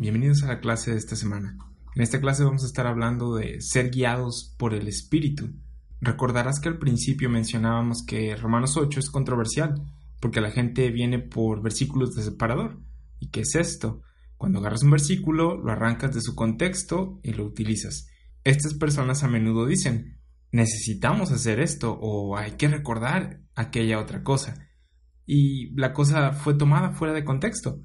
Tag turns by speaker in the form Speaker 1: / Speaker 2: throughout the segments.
Speaker 1: bienvenidos a la clase de esta semana. En esta clase vamos a estar hablando de ser guiados por el Espíritu. Recordarás que al principio mencionábamos que Romanos 8 es controversial, porque la gente viene por versículos de separador. ¿Y qué es esto? Cuando agarras un versículo, lo arrancas de su contexto y lo utilizas. Estas personas a menudo dicen, necesitamos hacer esto o hay que recordar aquella otra cosa. Y la cosa fue tomada fuera de contexto.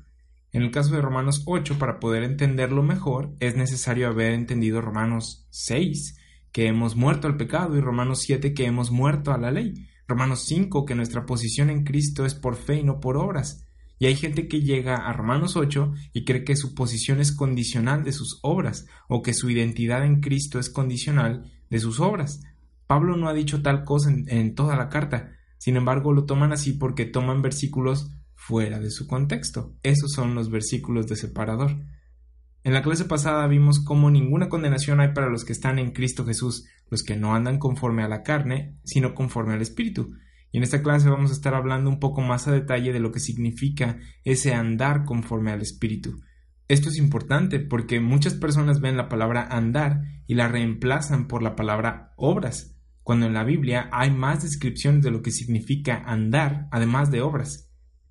Speaker 1: En el caso de Romanos 8, para poder entenderlo mejor, es necesario haber entendido Romanos 6, que hemos muerto al pecado, y Romanos 7, que hemos muerto a la ley. Romanos 5, que nuestra posición en Cristo es por fe y no por obras. Y hay gente que llega a Romanos 8 y cree que su posición es condicional de sus obras, o que su identidad en Cristo es condicional de sus obras. Pablo no ha dicho tal cosa en, en toda la carta, sin embargo lo toman así porque toman versículos fuera de su contexto. Esos son los versículos de separador. En la clase pasada vimos cómo ninguna condenación hay para los que están en Cristo Jesús, los que no andan conforme a la carne, sino conforme al Espíritu. Y en esta clase vamos a estar hablando un poco más a detalle de lo que significa ese andar conforme al Espíritu. Esto es importante porque muchas personas ven la palabra andar y la reemplazan por la palabra obras, cuando en la Biblia hay más descripciones de lo que significa andar, además de obras.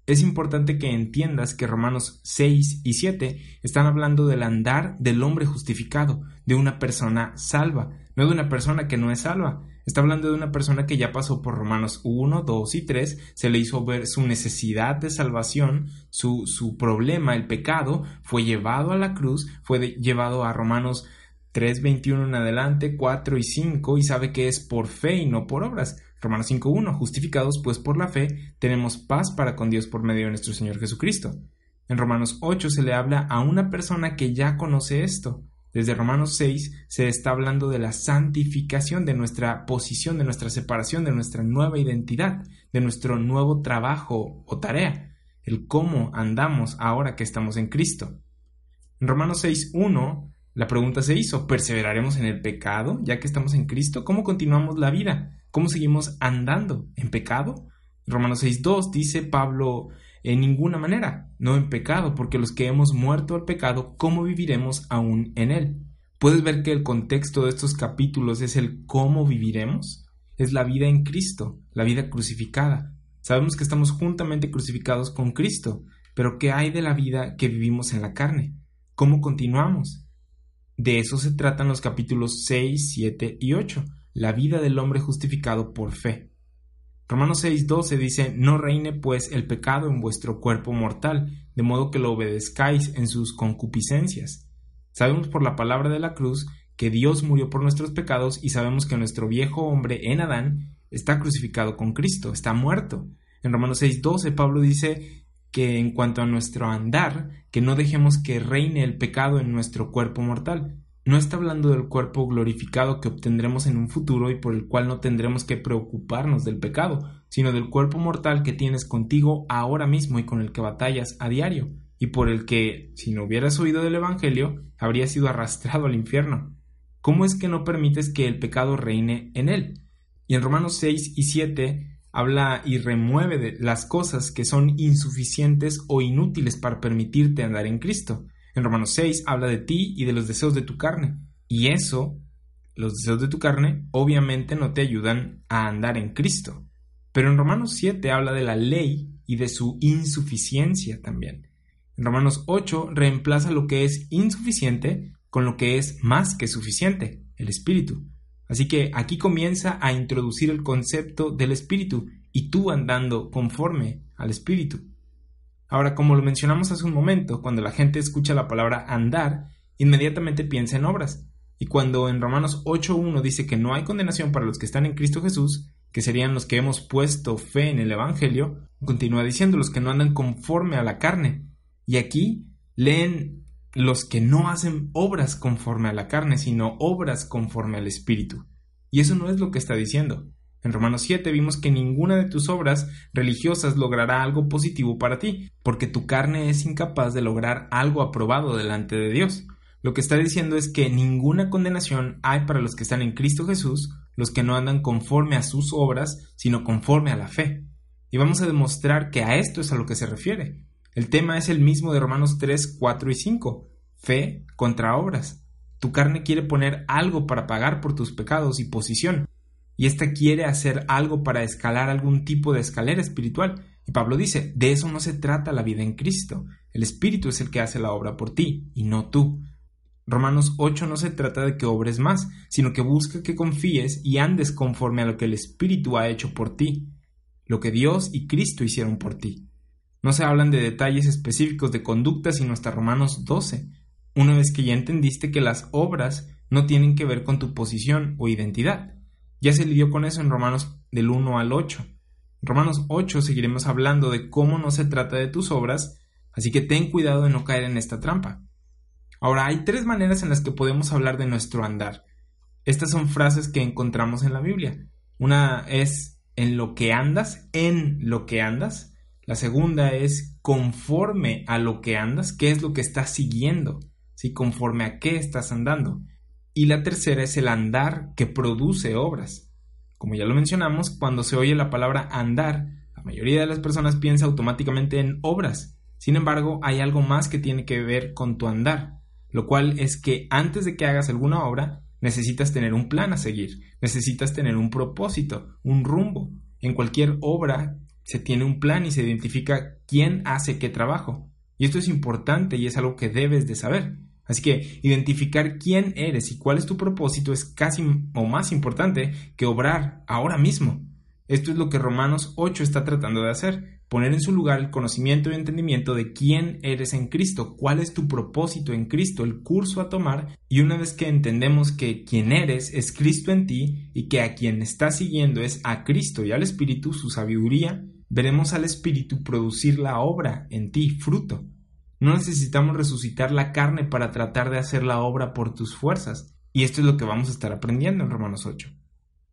Speaker 1: Es importante que entiendas que Romanos 6 y 7 están hablando del andar del hombre justificado, de una persona salva, no de una persona que no es salva. Está hablando de una persona que ya pasó por Romanos 1, 2 y 3, se le hizo ver su necesidad de salvación, su, su problema, el pecado, fue llevado a la cruz, fue llevado a Romanos 3, 21 en adelante, 4 y 5, y sabe que es por fe y no por obras. Romanos 5.1, justificados pues por la fe, tenemos paz para con Dios por medio de nuestro Señor Jesucristo. En Romanos 8 se le habla a una persona que ya conoce esto. Desde Romanos 6 se está hablando de la santificación de nuestra posición, de nuestra separación, de nuestra nueva identidad, de nuestro nuevo trabajo o tarea, el cómo andamos ahora que estamos en Cristo. En Romanos 6.1 la pregunta se hizo, ¿perseveraremos en el pecado ya que estamos en Cristo? ¿Cómo continuamos la vida? ¿Cómo seguimos andando? ¿En pecado? Romanos 6.2 dice Pablo, en ninguna manera, no en pecado, porque los que hemos muerto al pecado, ¿cómo viviremos aún en él? ¿Puedes ver que el contexto de estos capítulos es el cómo viviremos? Es la vida en Cristo, la vida crucificada. Sabemos que estamos juntamente crucificados con Cristo, pero ¿qué hay de la vida que vivimos en la carne? ¿Cómo continuamos? De eso se tratan los capítulos 6, 7 y 8 la vida del hombre justificado por fe. Romanos 6:12 dice, No reine pues el pecado en vuestro cuerpo mortal, de modo que lo obedezcáis en sus concupiscencias. Sabemos por la palabra de la cruz que Dios murió por nuestros pecados y sabemos que nuestro viejo hombre en Adán está crucificado con Cristo, está muerto. En Romanos 6:12 Pablo dice que en cuanto a nuestro andar, que no dejemos que reine el pecado en nuestro cuerpo mortal, no está hablando del cuerpo glorificado que obtendremos en un futuro y por el cual no tendremos que preocuparnos del pecado, sino del cuerpo mortal que tienes contigo ahora mismo y con el que batallas a diario, y por el que, si no hubieras oído del Evangelio, habrías sido arrastrado al infierno. ¿Cómo es que no permites que el pecado reine en él? Y en Romanos 6 y 7 habla y remueve de las cosas que son insuficientes o inútiles para permitirte andar en Cristo. En Romanos 6 habla de ti y de los deseos de tu carne. Y eso, los deseos de tu carne, obviamente no te ayudan a andar en Cristo. Pero en Romanos 7 habla de la ley y de su insuficiencia también. En Romanos 8 reemplaza lo que es insuficiente con lo que es más que suficiente, el Espíritu. Así que aquí comienza a introducir el concepto del Espíritu y tú andando conforme al Espíritu. Ahora, como lo mencionamos hace un momento, cuando la gente escucha la palabra andar, inmediatamente piensa en obras. Y cuando en Romanos 8.1 dice que no hay condenación para los que están en Cristo Jesús, que serían los que hemos puesto fe en el Evangelio, continúa diciendo los que no andan conforme a la carne. Y aquí leen los que no hacen obras conforme a la carne, sino obras conforme al Espíritu. Y eso no es lo que está diciendo. En Romanos 7 vimos que ninguna de tus obras religiosas logrará algo positivo para ti, porque tu carne es incapaz de lograr algo aprobado delante de Dios. Lo que está diciendo es que ninguna condenación hay para los que están en Cristo Jesús, los que no andan conforme a sus obras, sino conforme a la fe. Y vamos a demostrar que a esto es a lo que se refiere. El tema es el mismo de Romanos 3, 4 y 5. fe contra obras. Tu carne quiere poner algo para pagar por tus pecados y posición, y ésta quiere hacer algo para escalar algún tipo de escalera espiritual. Y Pablo dice, de eso no se trata la vida en Cristo. El Espíritu es el que hace la obra por ti, y no tú. Romanos 8 no se trata de que obres más, sino que busca que confíes y andes conforme a lo que el Espíritu ha hecho por ti, lo que Dios y Cristo hicieron por ti. No se hablan de detalles específicos de conducta, sino hasta Romanos 12, una vez que ya entendiste que las obras no tienen que ver con tu posición o identidad. Ya se lidió con eso en Romanos del 1 al 8. En Romanos 8 seguiremos hablando de cómo no se trata de tus obras, así que ten cuidado de no caer en esta trampa. Ahora, hay tres maneras en las que podemos hablar de nuestro andar. Estas son frases que encontramos en la Biblia. Una es en lo que andas, en lo que andas. La segunda es conforme a lo que andas, qué es lo que estás siguiendo, ¿sí? conforme a qué estás andando. Y la tercera es el andar que produce obras. Como ya lo mencionamos, cuando se oye la palabra andar, la mayoría de las personas piensa automáticamente en obras. Sin embargo, hay algo más que tiene que ver con tu andar, lo cual es que antes de que hagas alguna obra, necesitas tener un plan a seguir, necesitas tener un propósito, un rumbo. En cualquier obra se tiene un plan y se identifica quién hace qué trabajo. Y esto es importante y es algo que debes de saber. Así que identificar quién eres y cuál es tu propósito es casi o más importante que obrar ahora mismo. Esto es lo que Romanos 8 está tratando de hacer, poner en su lugar el conocimiento y entendimiento de quién eres en Cristo, cuál es tu propósito en Cristo, el curso a tomar, y una vez que entendemos que quien eres es Cristo en ti y que a quien estás siguiendo es a Cristo y al Espíritu, su sabiduría, veremos al Espíritu producir la obra en ti, fruto. No necesitamos resucitar la carne para tratar de hacer la obra por tus fuerzas, y esto es lo que vamos a estar aprendiendo en Romanos 8.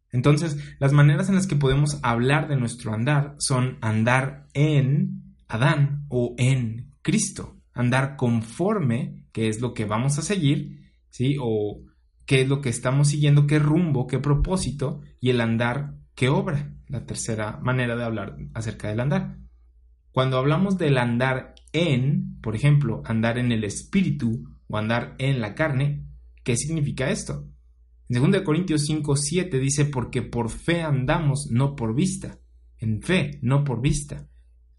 Speaker 1: Entonces, las maneras en las que podemos hablar de nuestro andar son andar en Adán o en Cristo, andar conforme, que es lo que vamos a seguir, ¿sí? O qué es lo que estamos siguiendo, qué rumbo, qué propósito, y el andar, qué obra, la tercera manera de hablar acerca del andar. Cuando hablamos del andar en, por ejemplo, andar en el espíritu o andar en la carne, ¿qué significa esto? En 2 Corintios 5, 7 dice, porque por fe andamos, no por vista. En fe, no por vista.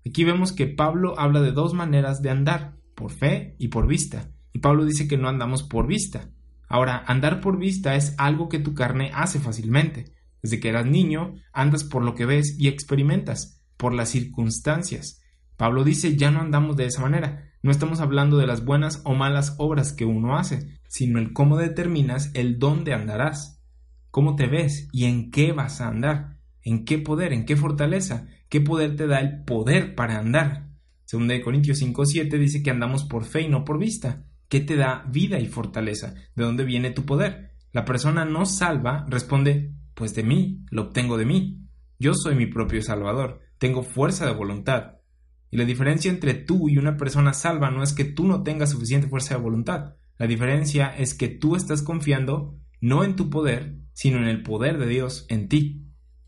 Speaker 1: Aquí vemos que Pablo habla de dos maneras de andar, por fe y por vista. Y Pablo dice que no andamos por vista. Ahora, andar por vista es algo que tu carne hace fácilmente. Desde que eras niño, andas por lo que ves y experimentas, por las circunstancias. Pablo dice, ya no andamos de esa manera. No estamos hablando de las buenas o malas obras que uno hace, sino el cómo determinas el dónde andarás, cómo te ves y en qué vas a andar, en qué poder, en qué fortaleza, qué poder te da el poder para andar. Según de Corintios 5:7 dice que andamos por fe y no por vista. ¿Qué te da vida y fortaleza? ¿De dónde viene tu poder? La persona no salva responde, pues de mí, lo obtengo de mí. Yo soy mi propio Salvador, tengo fuerza de voluntad. Y la diferencia entre tú y una persona salva no es que tú no tengas suficiente fuerza de voluntad. La diferencia es que tú estás confiando no en tu poder, sino en el poder de Dios en ti.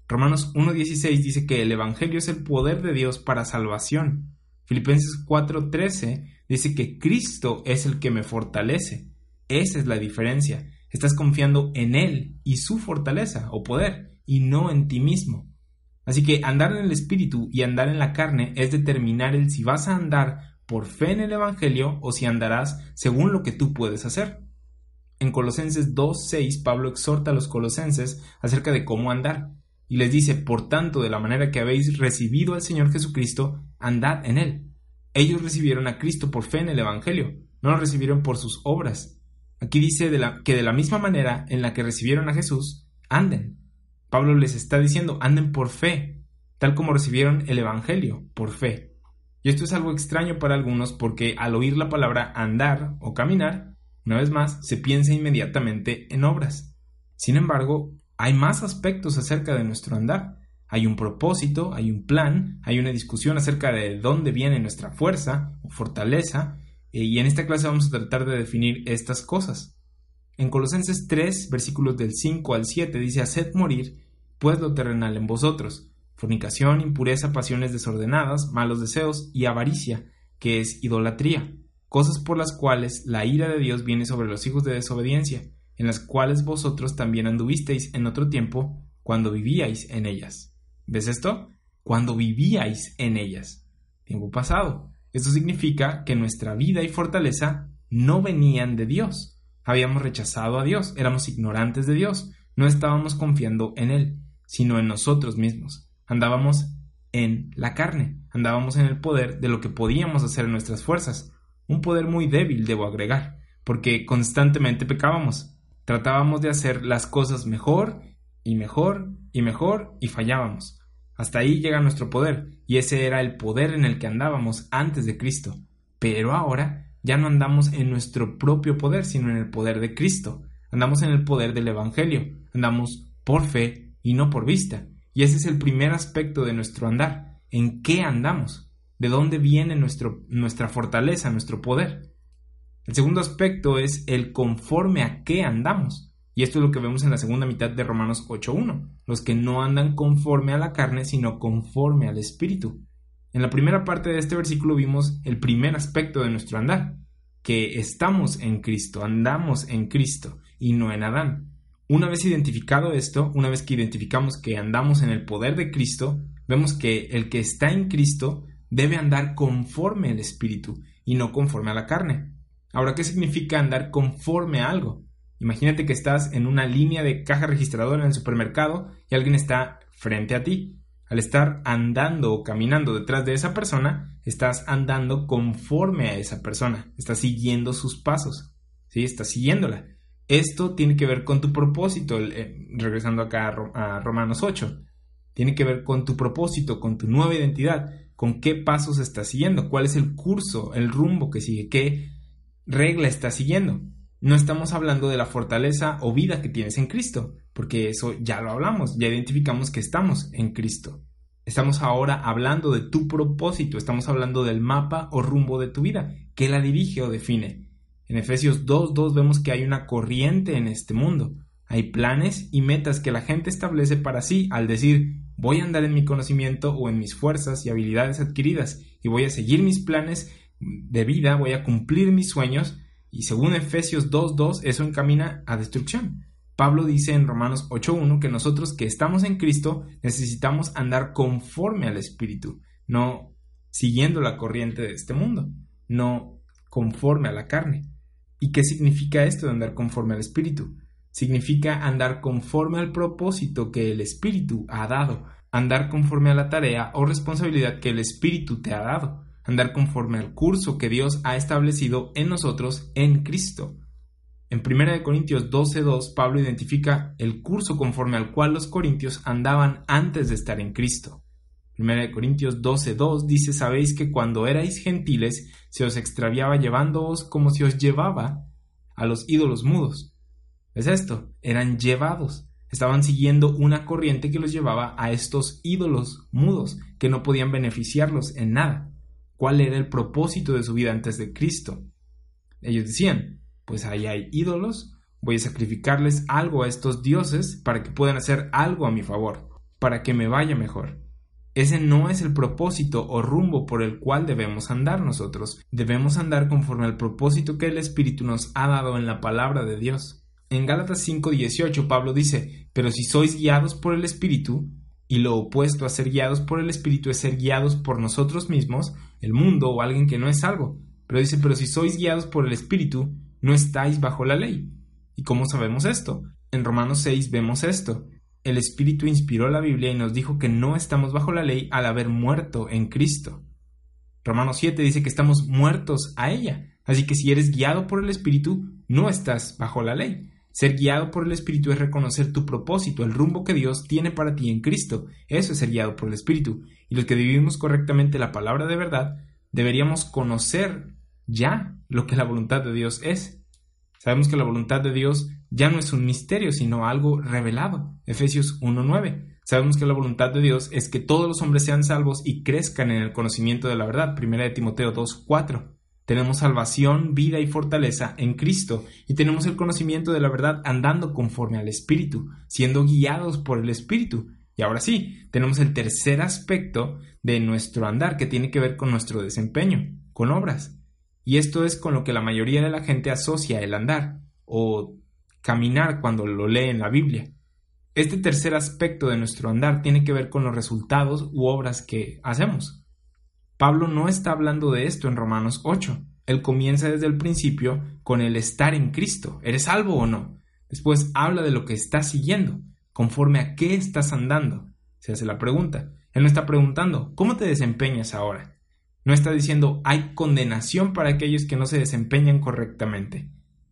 Speaker 1: Romanos 1.16 dice que el Evangelio es el poder de Dios para salvación. Filipenses 4.13 dice que Cristo es el que me fortalece. Esa es la diferencia. Estás confiando en Él y su fortaleza o poder y no en ti mismo. Así que andar en el Espíritu y andar en la carne es determinar el si vas a andar por fe en el Evangelio o si andarás según lo que tú puedes hacer. En Colosenses 2.6 Pablo exhorta a los colosenses acerca de cómo andar y les dice, por tanto, de la manera que habéis recibido al Señor Jesucristo, andad en Él. Ellos recibieron a Cristo por fe en el Evangelio, no lo recibieron por sus obras. Aquí dice que de la misma manera en la que recibieron a Jesús, anden. Pablo les está diciendo, anden por fe, tal como recibieron el Evangelio, por fe. Y esto es algo extraño para algunos porque al oír la palabra andar o caminar, una vez más, se piensa inmediatamente en obras. Sin embargo, hay más aspectos acerca de nuestro andar. Hay un propósito, hay un plan, hay una discusión acerca de dónde viene nuestra fuerza o fortaleza, eh, y en esta clase vamos a tratar de definir estas cosas. En Colosenses 3, versículos del 5 al 7 dice, Haced morir pues lo terrenal en vosotros, fornicación, impureza, pasiones desordenadas, malos deseos y avaricia, que es idolatría, cosas por las cuales la ira de Dios viene sobre los hijos de desobediencia, en las cuales vosotros también anduvisteis en otro tiempo cuando vivíais en ellas. ¿Ves esto? Cuando vivíais en ellas. Tiempo pasado. Esto significa que nuestra vida y fortaleza no venían de Dios. Habíamos rechazado a Dios, éramos ignorantes de Dios, no estábamos confiando en Él, sino en nosotros mismos. Andábamos en la carne, andábamos en el poder de lo que podíamos hacer en nuestras fuerzas, un poder muy débil, debo agregar, porque constantemente pecábamos, tratábamos de hacer las cosas mejor y mejor y mejor y fallábamos. Hasta ahí llega nuestro poder, y ese era el poder en el que andábamos antes de Cristo. Pero ahora ya no andamos en nuestro propio poder, sino en el poder de Cristo. Andamos en el poder del Evangelio, andamos por fe y no por vista. Y ese es el primer aspecto de nuestro andar. ¿En qué andamos? ¿De dónde viene nuestra fortaleza, nuestro poder? El segundo aspecto es el conforme a qué andamos. Y esto es lo que vemos en la segunda mitad de Romanos 8.1, los que no andan conforme a la carne, sino conforme al Espíritu. En la primera parte de este versículo vimos el primer aspecto de nuestro andar, que estamos en Cristo, andamos en Cristo y no en Adán. Una vez identificado esto, una vez que identificamos que andamos en el poder de Cristo, vemos que el que está en Cristo debe andar conforme al Espíritu y no conforme a la carne. Ahora, ¿qué significa andar conforme a algo? Imagínate que estás en una línea de caja registradora en el supermercado y alguien está frente a ti. Al estar andando o caminando detrás de esa persona, estás andando conforme a esa persona, estás siguiendo sus pasos, ¿sí? Estás siguiéndola. Esto tiene que ver con tu propósito, eh, regresando acá a, a Romanos 8. Tiene que ver con tu propósito, con tu nueva identidad, con qué pasos estás siguiendo, cuál es el curso, el rumbo que sigue, qué regla estás siguiendo. No estamos hablando de la fortaleza o vida que tienes en Cristo, porque eso ya lo hablamos, ya identificamos que estamos en Cristo. Estamos ahora hablando de tu propósito, estamos hablando del mapa o rumbo de tu vida, que la dirige o define. En Efesios 2.2 vemos que hay una corriente en este mundo. Hay planes y metas que la gente establece para sí al decir voy a andar en mi conocimiento o en mis fuerzas y habilidades adquiridas y voy a seguir mis planes de vida, voy a cumplir mis sueños y según Efesios 2.2, eso encamina a destrucción. Pablo dice en Romanos 8.1 que nosotros que estamos en Cristo necesitamos andar conforme al Espíritu, no siguiendo la corriente de este mundo, no conforme a la carne. ¿Y qué significa esto de andar conforme al Espíritu? Significa andar conforme al propósito que el Espíritu ha dado, andar conforme a la tarea o responsabilidad que el Espíritu te ha dado andar conforme al curso que Dios ha establecido en nosotros en Cristo. En 1 Corintios 12.2 Pablo identifica el curso conforme al cual los corintios andaban antes de estar en Cristo. 1 Corintios 12.2 dice, sabéis que cuando erais gentiles se os extraviaba llevándoos como si os llevaba a los ídolos mudos. Es esto, eran llevados, estaban siguiendo una corriente que los llevaba a estos ídolos mudos, que no podían beneficiarlos en nada cuál era el propósito de su vida antes de Cristo. Ellos decían, pues ahí hay ídolos, voy a sacrificarles algo a estos dioses para que puedan hacer algo a mi favor, para que me vaya mejor. Ese no es el propósito o rumbo por el cual debemos andar nosotros. Debemos andar conforme al propósito que el Espíritu nos ha dado en la palabra de Dios. En Gálatas 5:18 Pablo dice, pero si sois guiados por el Espíritu, y lo opuesto a ser guiados por el Espíritu es ser guiados por nosotros mismos, el mundo o alguien que no es algo. Pero dice, pero si sois guiados por el Espíritu, no estáis bajo la ley. ¿Y cómo sabemos esto? En Romanos 6 vemos esto. El Espíritu inspiró la Biblia y nos dijo que no estamos bajo la ley al haber muerto en Cristo. Romanos 7 dice que estamos muertos a ella. Así que si eres guiado por el Espíritu, no estás bajo la ley. Ser guiado por el Espíritu es reconocer tu propósito, el rumbo que Dios tiene para ti en Cristo. Eso es ser guiado por el Espíritu. Y los que vivimos correctamente la palabra de verdad, deberíamos conocer ya lo que la voluntad de Dios es. Sabemos que la voluntad de Dios ya no es un misterio, sino algo revelado. Efesios 1.9. Sabemos que la voluntad de Dios es que todos los hombres sean salvos y crezcan en el conocimiento de la verdad. Primera de Timoteo 2.4. Tenemos salvación, vida y fortaleza en Cristo y tenemos el conocimiento de la verdad andando conforme al Espíritu, siendo guiados por el Espíritu. Y ahora sí, tenemos el tercer aspecto de nuestro andar que tiene que ver con nuestro desempeño, con obras. Y esto es con lo que la mayoría de la gente asocia el andar o caminar cuando lo lee en la Biblia. Este tercer aspecto de nuestro andar tiene que ver con los resultados u obras que hacemos. Pablo no está hablando de esto en Romanos 8. Él comienza desde el principio con el estar en Cristo. ¿Eres salvo o no? Después habla de lo que estás siguiendo, conforme a qué estás andando. Se hace la pregunta. Él no está preguntando, ¿cómo te desempeñas ahora? No está diciendo, hay condenación para aquellos que no se desempeñan correctamente.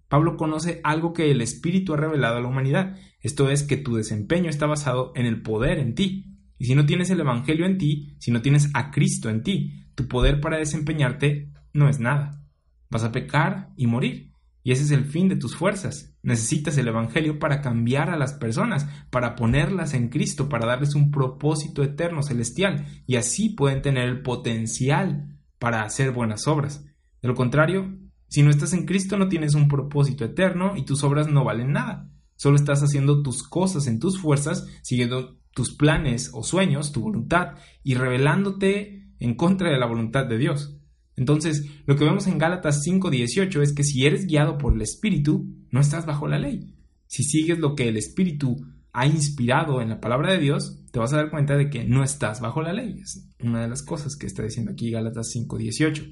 Speaker 1: Pablo conoce algo que el Espíritu ha revelado a la humanidad esto es que tu desempeño está basado en el poder en ti. Y si no tienes el Evangelio en ti, si no tienes a Cristo en ti, tu poder para desempeñarte no es nada. Vas a pecar y morir. Y ese es el fin de tus fuerzas. Necesitas el Evangelio para cambiar a las personas, para ponerlas en Cristo, para darles un propósito eterno celestial, y así pueden tener el potencial para hacer buenas obras. De lo contrario, si no estás en Cristo no tienes un propósito eterno y tus obras no valen nada. Solo estás haciendo tus cosas en tus fuerzas, siguiendo tus planes o sueños, tu voluntad, y revelándote en contra de la voluntad de Dios. Entonces, lo que vemos en Gálatas 5:18 es que si eres guiado por el Espíritu, no estás bajo la ley. Si sigues lo que el Espíritu ha inspirado en la palabra de Dios, te vas a dar cuenta de que no estás bajo la ley. Es una de las cosas que está diciendo aquí Gálatas 5:18.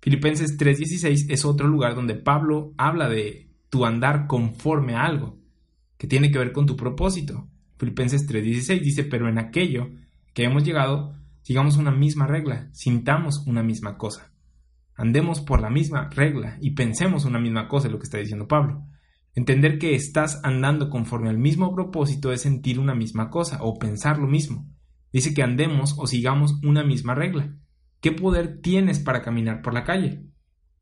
Speaker 1: Filipenses 3:16 es otro lugar donde Pablo habla de tu andar conforme a algo que tiene que ver con tu propósito. Filipenses 3:16 dice, pero en aquello que hemos llegado, sigamos una misma regla, sintamos una misma cosa. Andemos por la misma regla y pensemos una misma cosa, es lo que está diciendo Pablo. Entender que estás andando conforme al mismo propósito es sentir una misma cosa o pensar lo mismo. Dice que andemos o sigamos una misma regla. ¿Qué poder tienes para caminar por la calle?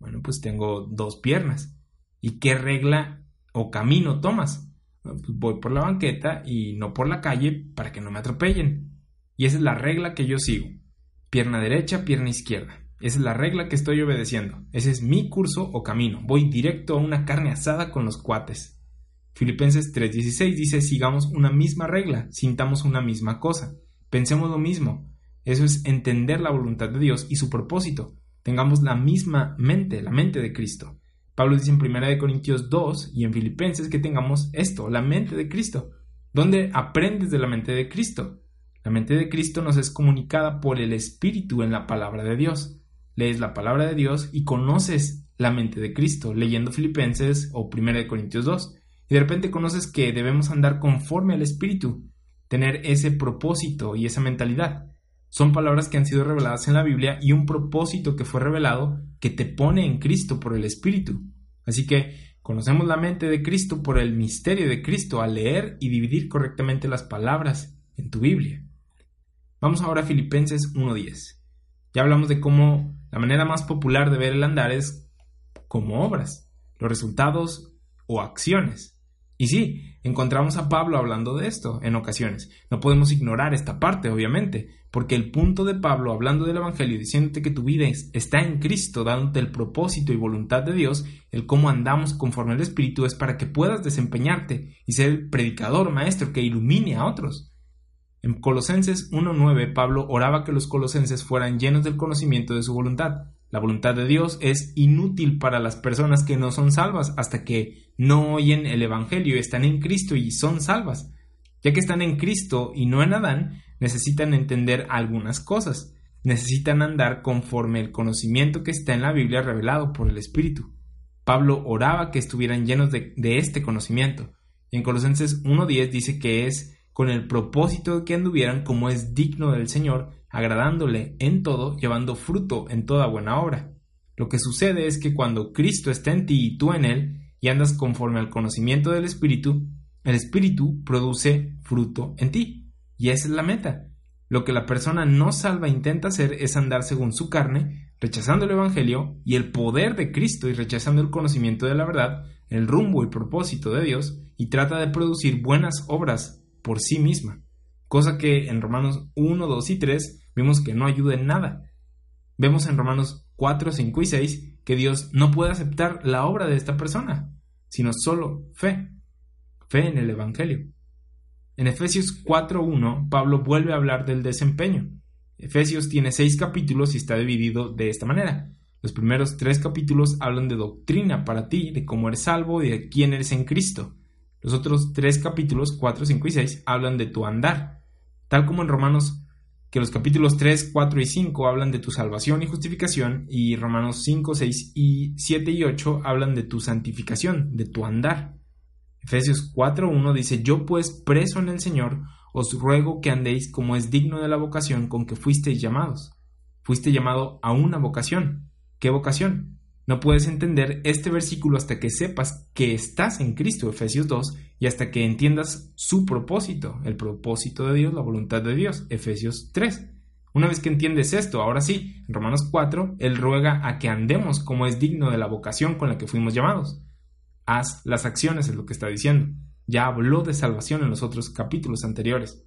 Speaker 1: Bueno, pues tengo dos piernas. ¿Y qué regla o camino tomas? Pues voy por la banqueta y no por la calle para que no me atropellen. Y esa es la regla que yo sigo. Pierna derecha, pierna izquierda. Esa es la regla que estoy obedeciendo. Ese es mi curso o camino. Voy directo a una carne asada con los cuates. Filipenses 3:16 dice, sigamos una misma regla, sintamos una misma cosa, pensemos lo mismo. Eso es entender la voluntad de Dios y su propósito. Tengamos la misma mente, la mente de Cristo. Pablo dice en 1 Corintios 2 y en Filipenses que tengamos esto, la mente de Cristo. ¿Dónde aprendes de la mente de Cristo? La mente de Cristo nos es comunicada por el Espíritu en la palabra de Dios. Lees la palabra de Dios y conoces la mente de Cristo, leyendo Filipenses o 1 Corintios 2. Y de repente conoces que debemos andar conforme al Espíritu, tener ese propósito y esa mentalidad. Son palabras que han sido reveladas en la Biblia y un propósito que fue revelado que te pone en Cristo por el Espíritu. Así que conocemos la mente de Cristo por el misterio de Cristo al leer y dividir correctamente las palabras en tu Biblia. Vamos ahora a Filipenses 1.10. Ya hablamos de cómo la manera más popular de ver el andar es como obras, los resultados o acciones. Y sí, encontramos a Pablo hablando de esto en ocasiones. No podemos ignorar esta parte, obviamente, porque el punto de Pablo hablando del Evangelio, diciéndote que tu vida está en Cristo, dándote el propósito y voluntad de Dios, el cómo andamos conforme al Espíritu, es para que puedas desempeñarte y ser el predicador, maestro, que ilumine a otros. En Colosenses 1.9, Pablo oraba que los colosenses fueran llenos del conocimiento de su voluntad la voluntad de Dios es inútil para las personas que no son salvas hasta que no oyen el Evangelio están en Cristo y son salvas. Ya que están en Cristo y no en Adán, necesitan entender algunas cosas. Necesitan andar conforme el conocimiento que está en la Biblia revelado por el Espíritu. Pablo oraba que estuvieran llenos de, de este conocimiento. En Colosenses 1.10 dice que es con el propósito de que anduvieran como es digno del Señor, agradándole en todo, llevando fruto en toda buena obra. Lo que sucede es que cuando Cristo está en ti y tú en Él, y andas conforme al conocimiento del Espíritu, el Espíritu produce fruto en ti. Y esa es la meta. Lo que la persona no salva intenta hacer es andar según su carne, rechazando el Evangelio y el poder de Cristo y rechazando el conocimiento de la verdad, el rumbo y propósito de Dios, y trata de producir buenas obras por sí misma cosa que en Romanos 1, 2 y 3 vemos que no ayuda en nada. Vemos en Romanos 4, 5 y 6 que Dios no puede aceptar la obra de esta persona, sino solo fe, fe en el Evangelio. En Efesios 4.1, Pablo vuelve a hablar del desempeño. Efesios tiene seis capítulos y está dividido de esta manera. Los primeros tres capítulos hablan de doctrina para ti, de cómo eres salvo y de quién eres en Cristo. Los otros tres capítulos, 4, 5 y 6, hablan de tu andar. Tal como en Romanos, que los capítulos 3, 4 y 5 hablan de tu salvación y justificación, y Romanos 5, 6 y 7 y 8 hablan de tu santificación, de tu andar. Efesios 4, 1 dice, Yo pues preso en el Señor, os ruego que andéis como es digno de la vocación con que fuisteis llamados. Fuiste llamado a una vocación. ¿Qué vocación? No puedes entender este versículo hasta que sepas que estás en Cristo, Efesios 2, y hasta que entiendas su propósito, el propósito de Dios, la voluntad de Dios, Efesios 3. Una vez que entiendes esto, ahora sí, en Romanos 4, Él ruega a que andemos como es digno de la vocación con la que fuimos llamados. Haz las acciones, es lo que está diciendo. Ya habló de salvación en los otros capítulos anteriores.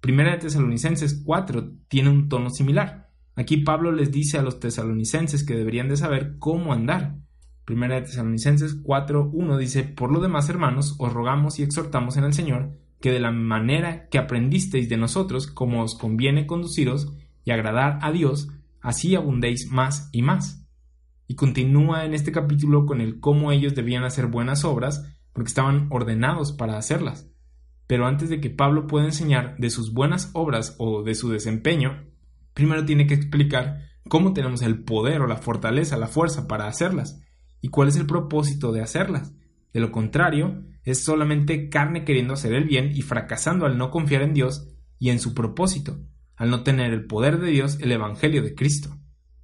Speaker 1: Primera de Tesalonicenses 4 tiene un tono similar. Aquí Pablo les dice a los tesalonicenses que deberían de saber cómo andar. Primera de Tesalonicenses 4.1 dice, Por lo demás, hermanos, os rogamos y exhortamos en el Señor que de la manera que aprendisteis de nosotros, como os conviene conduciros y agradar a Dios, así abundéis más y más. Y continúa en este capítulo con el cómo ellos debían hacer buenas obras, porque estaban ordenados para hacerlas. Pero antes de que Pablo pueda enseñar de sus buenas obras o de su desempeño, primero tiene que explicar cómo tenemos el poder o la fortaleza, la fuerza para hacerlas y cuál es el propósito de hacerlas. De lo contrario, es solamente carne queriendo hacer el bien y fracasando al no confiar en Dios y en su propósito, al no tener el poder de Dios, el Evangelio de Cristo.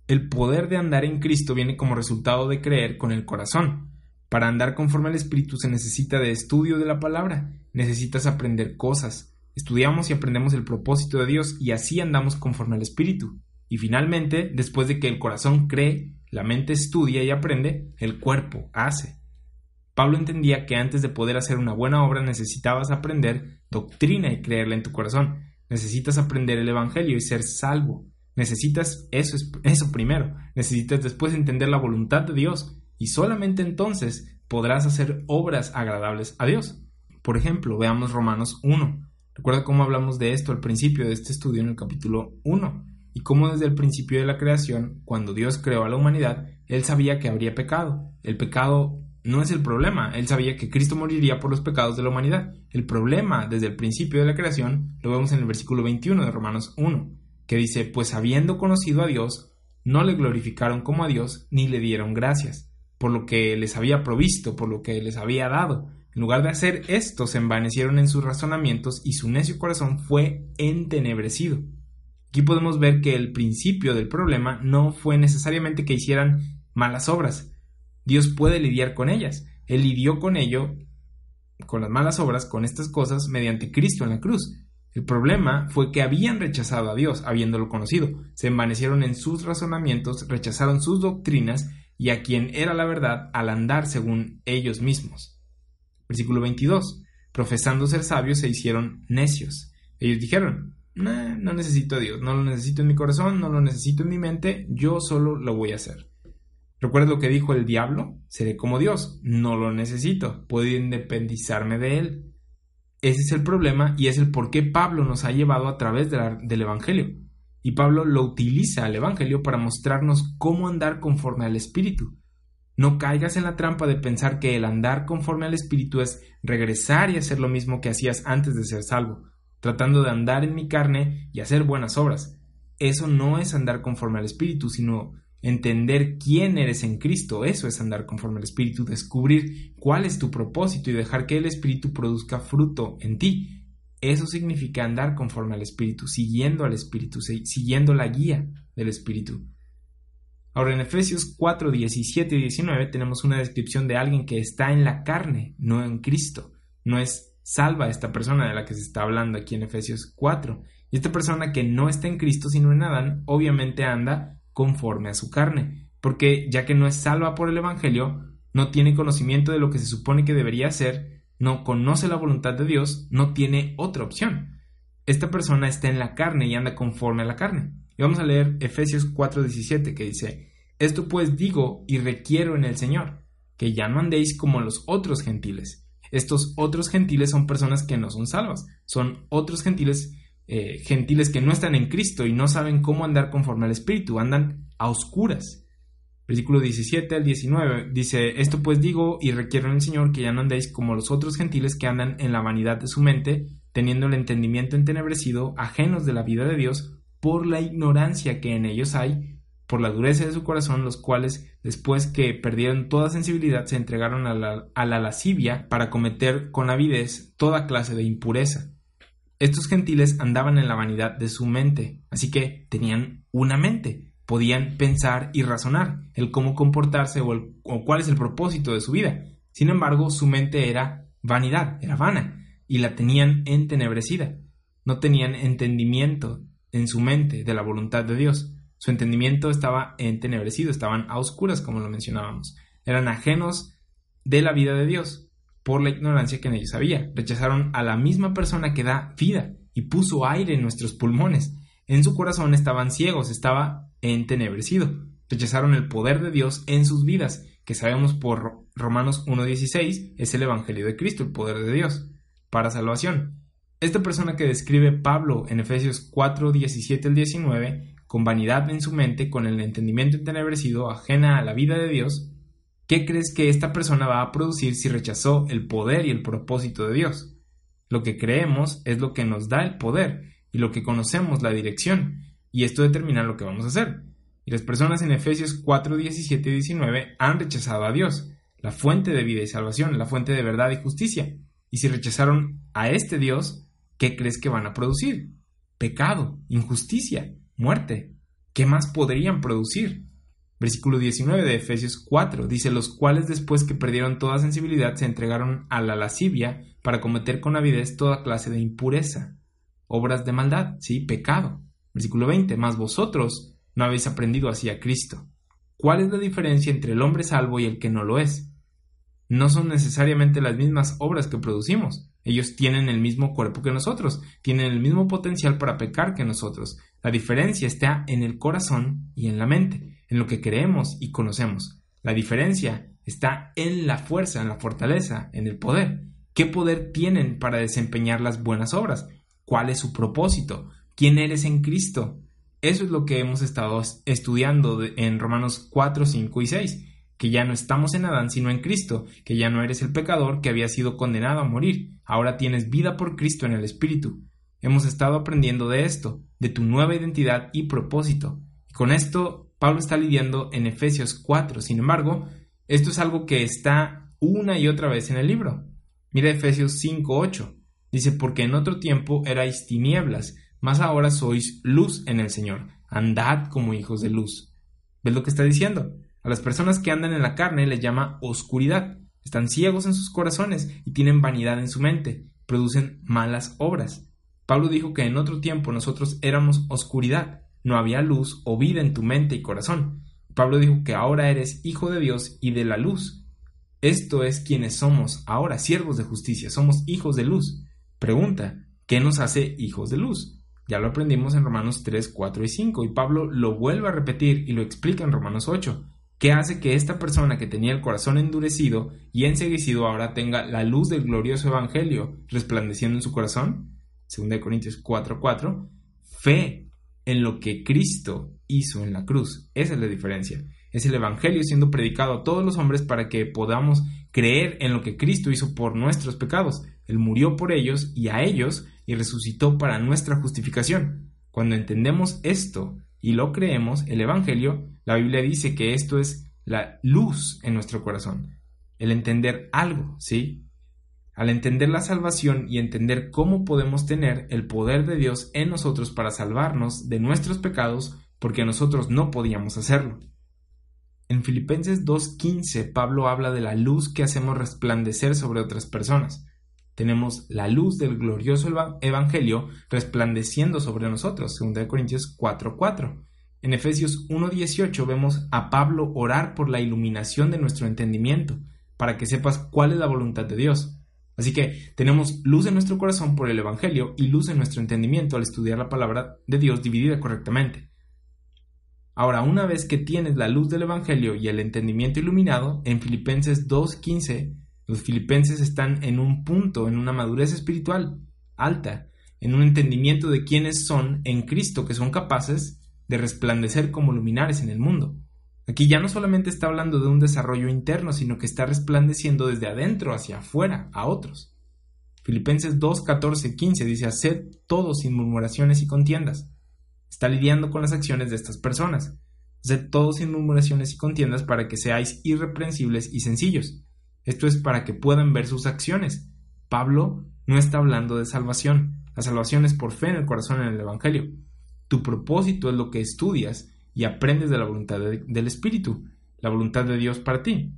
Speaker 1: El poder de andar en Cristo viene como resultado de creer con el corazón. Para andar conforme al Espíritu se necesita de estudio de la palabra, necesitas aprender cosas, estudiamos y aprendemos el propósito de Dios y así andamos conforme al Espíritu. Y finalmente, después de que el corazón cree, la mente estudia y aprende, el cuerpo hace. Pablo entendía que antes de poder hacer una buena obra necesitabas aprender doctrina y creerla en tu corazón. Necesitas aprender el Evangelio y ser salvo. Necesitas eso, eso primero. Necesitas después entender la voluntad de Dios y solamente entonces podrás hacer obras agradables a Dios. Por ejemplo, veamos Romanos 1. Recuerda cómo hablamos de esto al principio de este estudio en el capítulo 1 y cómo desde el principio de la creación, cuando Dios creó a la humanidad, Él sabía que habría pecado. El pecado no es el problema, Él sabía que Cristo moriría por los pecados de la humanidad. El problema desde el principio de la creación lo vemos en el versículo 21 de Romanos 1, que dice, pues habiendo conocido a Dios, no le glorificaron como a Dios ni le dieron gracias, por lo que les había provisto, por lo que les había dado en lugar de hacer esto, se envanecieron en sus razonamientos y su necio corazón fue entenebrecido. Aquí podemos ver que el principio del problema no fue necesariamente que hicieran malas obras. Dios puede lidiar con ellas. Él lidió con ello, con las malas obras, con estas cosas, mediante Cristo en la cruz. El problema fue que habían rechazado a Dios, habiéndolo conocido. Se envanecieron en sus razonamientos, rechazaron sus doctrinas y a quien era la verdad al andar según ellos mismos. Versículo 22. Profesando ser sabios se hicieron necios. Ellos dijeron, no necesito a Dios, no lo necesito en mi corazón, no lo necesito en mi mente, yo solo lo voy a hacer. ¿Recuerda lo que dijo el diablo? Seré como Dios, no lo necesito, puedo independizarme de él. Ese es el problema y es el por qué Pablo nos ha llevado a través del Evangelio. Y Pablo lo utiliza al Evangelio para mostrarnos cómo andar conforme al Espíritu. No caigas en la trampa de pensar que el andar conforme al Espíritu es regresar y hacer lo mismo que hacías antes de ser salvo, tratando de andar en mi carne y hacer buenas obras. Eso no es andar conforme al Espíritu, sino entender quién eres en Cristo. Eso es andar conforme al Espíritu, descubrir cuál es tu propósito y dejar que el Espíritu produzca fruto en ti. Eso significa andar conforme al Espíritu, siguiendo al Espíritu, siguiendo la guía del Espíritu. Ahora en Efesios 4, 17 y 19 tenemos una descripción de alguien que está en la carne, no en Cristo. No es salva esta persona de la que se está hablando aquí en Efesios 4. Y esta persona que no está en Cristo sino en Adán, obviamente anda conforme a su carne, porque ya que no es salva por el Evangelio, no tiene conocimiento de lo que se supone que debería hacer, no conoce la voluntad de Dios, no tiene otra opción. Esta persona está en la carne y anda conforme a la carne. Y vamos a leer Efesios 4:17 que dice, Esto pues digo y requiero en el Señor, que ya no andéis como los otros gentiles. Estos otros gentiles son personas que no son salvas, son otros gentiles, eh, gentiles que no están en Cristo y no saben cómo andar conforme al Espíritu, andan a oscuras. Versículo 17 al 19 dice, Esto pues digo y requiero en el Señor que ya no andéis como los otros gentiles que andan en la vanidad de su mente, teniendo el entendimiento entenebrecido, ajenos de la vida de Dios, por la ignorancia que en ellos hay, por la dureza de su corazón, los cuales, después que perdieron toda sensibilidad, se entregaron a la, lascivia para cometer con avidez toda clase de impureza. Estos gentiles andaban en la vanidad de su mente, así que tenían una mente, podían pensar y razonar el cómo comportarse o, cuál es el propósito de su vida. Sin embargo, su mente era vanidad, era vana, y la tenían entenebrecida. No tenían entendimiento en su mente de la voluntad de Dios. Su entendimiento estaba entenebrecido, estaban a oscuras, como lo mencionábamos. Eran ajenos de la vida de Dios por la ignorancia que en ellos había. Rechazaron a la misma persona que da vida y puso aire en nuestros pulmones. En su corazón estaban ciegos, estaba entenebrecido. Rechazaron el poder de Dios en sus vidas, que sabemos por Romanos 1.16 es el Evangelio de Cristo, el poder de Dios, para salvación. Esta persona que describe Pablo en Efesios 4.17 al 19, con vanidad en su mente, con el entendimiento entenebrecido, ajena a la vida de Dios, ¿qué crees que esta persona va a producir si rechazó el poder y el propósito de Dios? Lo que creemos es lo que nos da el poder y lo que conocemos la dirección y esto determina lo que vamos a hacer. Y las personas en Efesios 4, 17 y 19 han rechazado a Dios, la fuente de vida y salvación, la fuente de verdad y justicia. Y si rechazaron a este Dios, ¿qué crees que van a producir? Pecado, injusticia, muerte. ¿Qué más podrían producir? Versículo 19 de Efesios 4 dice, los cuales después que perdieron toda sensibilidad se entregaron a la lascivia para cometer con avidez toda clase de impureza, obras de maldad, sí, pecado. Versículo 20. Mas vosotros no habéis aprendido así a Cristo. ¿Cuál es la diferencia entre el hombre salvo y el que no lo es? No son necesariamente las mismas obras que producimos. Ellos tienen el mismo cuerpo que nosotros, tienen el mismo potencial para pecar que nosotros. La diferencia está en el corazón y en la mente, en lo que creemos y conocemos. La diferencia está en la fuerza, en la fortaleza, en el poder. ¿Qué poder tienen para desempeñar las buenas obras? ¿Cuál es su propósito? quién eres en Cristo. Eso es lo que hemos estado estudiando en Romanos 4, 5 y 6, que ya no estamos en Adán sino en Cristo, que ya no eres el pecador que había sido condenado a morir, ahora tienes vida por Cristo en el Espíritu. Hemos estado aprendiendo de esto, de tu nueva identidad y propósito. Y con esto Pablo está lidiando en Efesios 4. Sin embargo, esto es algo que está una y otra vez en el libro. Mira Efesios 5, 8. Dice, porque en otro tiempo erais tinieblas, mas ahora sois luz en el Señor. Andad como hijos de luz. ¿Ves lo que está diciendo? A las personas que andan en la carne les llama oscuridad. Están ciegos en sus corazones y tienen vanidad en su mente. Producen malas obras. Pablo dijo que en otro tiempo nosotros éramos oscuridad. No había luz o vida en tu mente y corazón. Pablo dijo que ahora eres hijo de Dios y de la luz. Esto es quienes somos ahora, siervos de justicia, somos hijos de luz. Pregunta, ¿qué nos hace hijos de luz? Ya lo aprendimos en Romanos 3, 4 y 5 y Pablo lo vuelve a repetir y lo explica en Romanos 8. ¿Qué hace que esta persona que tenía el corazón endurecido y enseguecido ahora tenga la luz del glorioso Evangelio resplandeciendo en su corazón? 2 Corintios 4, 4. Fe en lo que Cristo hizo en la cruz. Esa es la diferencia. Es el Evangelio siendo predicado a todos los hombres para que podamos creer en lo que Cristo hizo por nuestros pecados. Él murió por ellos y a ellos y resucitó para nuestra justificación. Cuando entendemos esto y lo creemos, el Evangelio, la Biblia dice que esto es la luz en nuestro corazón. El entender algo, ¿sí? Al entender la salvación y entender cómo podemos tener el poder de Dios en nosotros para salvarnos de nuestros pecados, porque nosotros no podíamos hacerlo. En Filipenses 2.15 Pablo habla de la luz que hacemos resplandecer sobre otras personas tenemos la luz del glorioso Evangelio resplandeciendo sobre nosotros, 2 Corintios 4:4. En Efesios 1:18 vemos a Pablo orar por la iluminación de nuestro entendimiento, para que sepas cuál es la voluntad de Dios. Así que tenemos luz en nuestro corazón por el Evangelio y luz en nuestro entendimiento al estudiar la palabra de Dios dividida correctamente. Ahora, una vez que tienes la luz del Evangelio y el entendimiento iluminado, en Filipenses 2.15 los filipenses están en un punto, en una madurez espiritual alta, en un entendimiento de quiénes son en Cristo, que son capaces de resplandecer como luminares en el mundo. Aquí ya no solamente está hablando de un desarrollo interno, sino que está resplandeciendo desde adentro hacia afuera a otros. Filipenses 2, 14, 15 dice, haced todo sin murmuraciones y contiendas. Está lidiando con las acciones de estas personas. Haced todo sin murmuraciones y contiendas para que seáis irreprensibles y sencillos. Esto es para que puedan ver sus acciones. Pablo no está hablando de salvación. La salvación es por fe en el corazón en el Evangelio. Tu propósito es lo que estudias y aprendes de la voluntad del Espíritu, la voluntad de Dios para ti.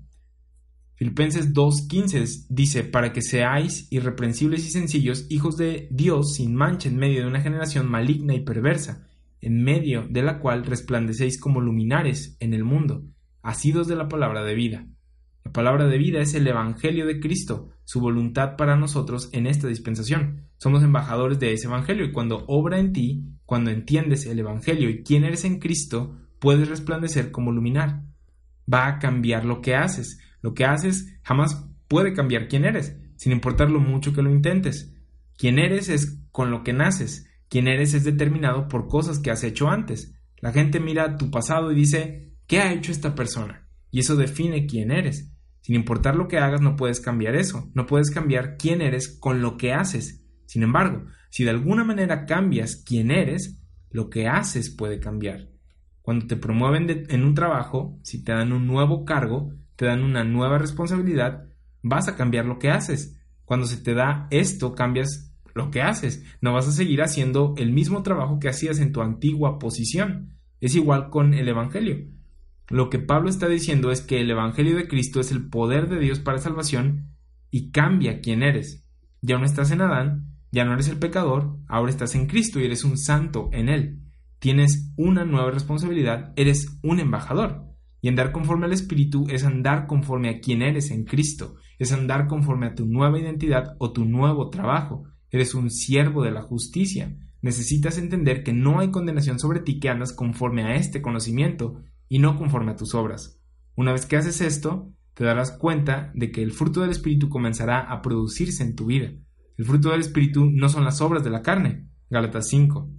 Speaker 1: Filipenses 2.15 dice, para que seáis irreprensibles y sencillos, hijos de Dios sin mancha en medio de una generación maligna y perversa, en medio de la cual resplandecéis como luminares en el mundo, asidos de la palabra de vida. La palabra de vida es el Evangelio de Cristo, su voluntad para nosotros en esta dispensación. Somos embajadores de ese Evangelio y cuando obra en ti, cuando entiendes el Evangelio y quién eres en Cristo, puedes resplandecer como luminar. Va a cambiar lo que haces. Lo que haces jamás puede cambiar quién eres, sin importar lo mucho que lo intentes. Quién eres es con lo que naces. Quién eres es determinado por cosas que has hecho antes. La gente mira tu pasado y dice, ¿qué ha hecho esta persona? Y eso define quién eres. Sin importar lo que hagas, no puedes cambiar eso. No puedes cambiar quién eres con lo que haces. Sin embargo, si de alguna manera cambias quién eres, lo que haces puede cambiar. Cuando te promueven en un trabajo, si te dan un nuevo cargo, te dan una nueva responsabilidad, vas a cambiar lo que haces. Cuando se te da esto, cambias lo que haces. No vas a seguir haciendo el mismo trabajo que hacías en tu antigua posición. Es igual con el Evangelio. Lo que Pablo está diciendo es que el Evangelio de Cristo es el poder de Dios para salvación y cambia quién eres. Ya no estás en Adán, ya no eres el pecador, ahora estás en Cristo y eres un santo en Él. Tienes una nueva responsabilidad, eres un embajador. Y andar conforme al Espíritu es andar conforme a quien eres en Cristo, es andar conforme a tu nueva identidad o tu nuevo trabajo. Eres un siervo de la justicia. Necesitas entender que no hay condenación sobre ti que andas conforme a este conocimiento y no conforme a tus obras. Una vez que haces esto, te darás cuenta de que el fruto del Espíritu comenzará a producirse en tu vida. El fruto del Espíritu no son las obras de la carne. Gálatas 5.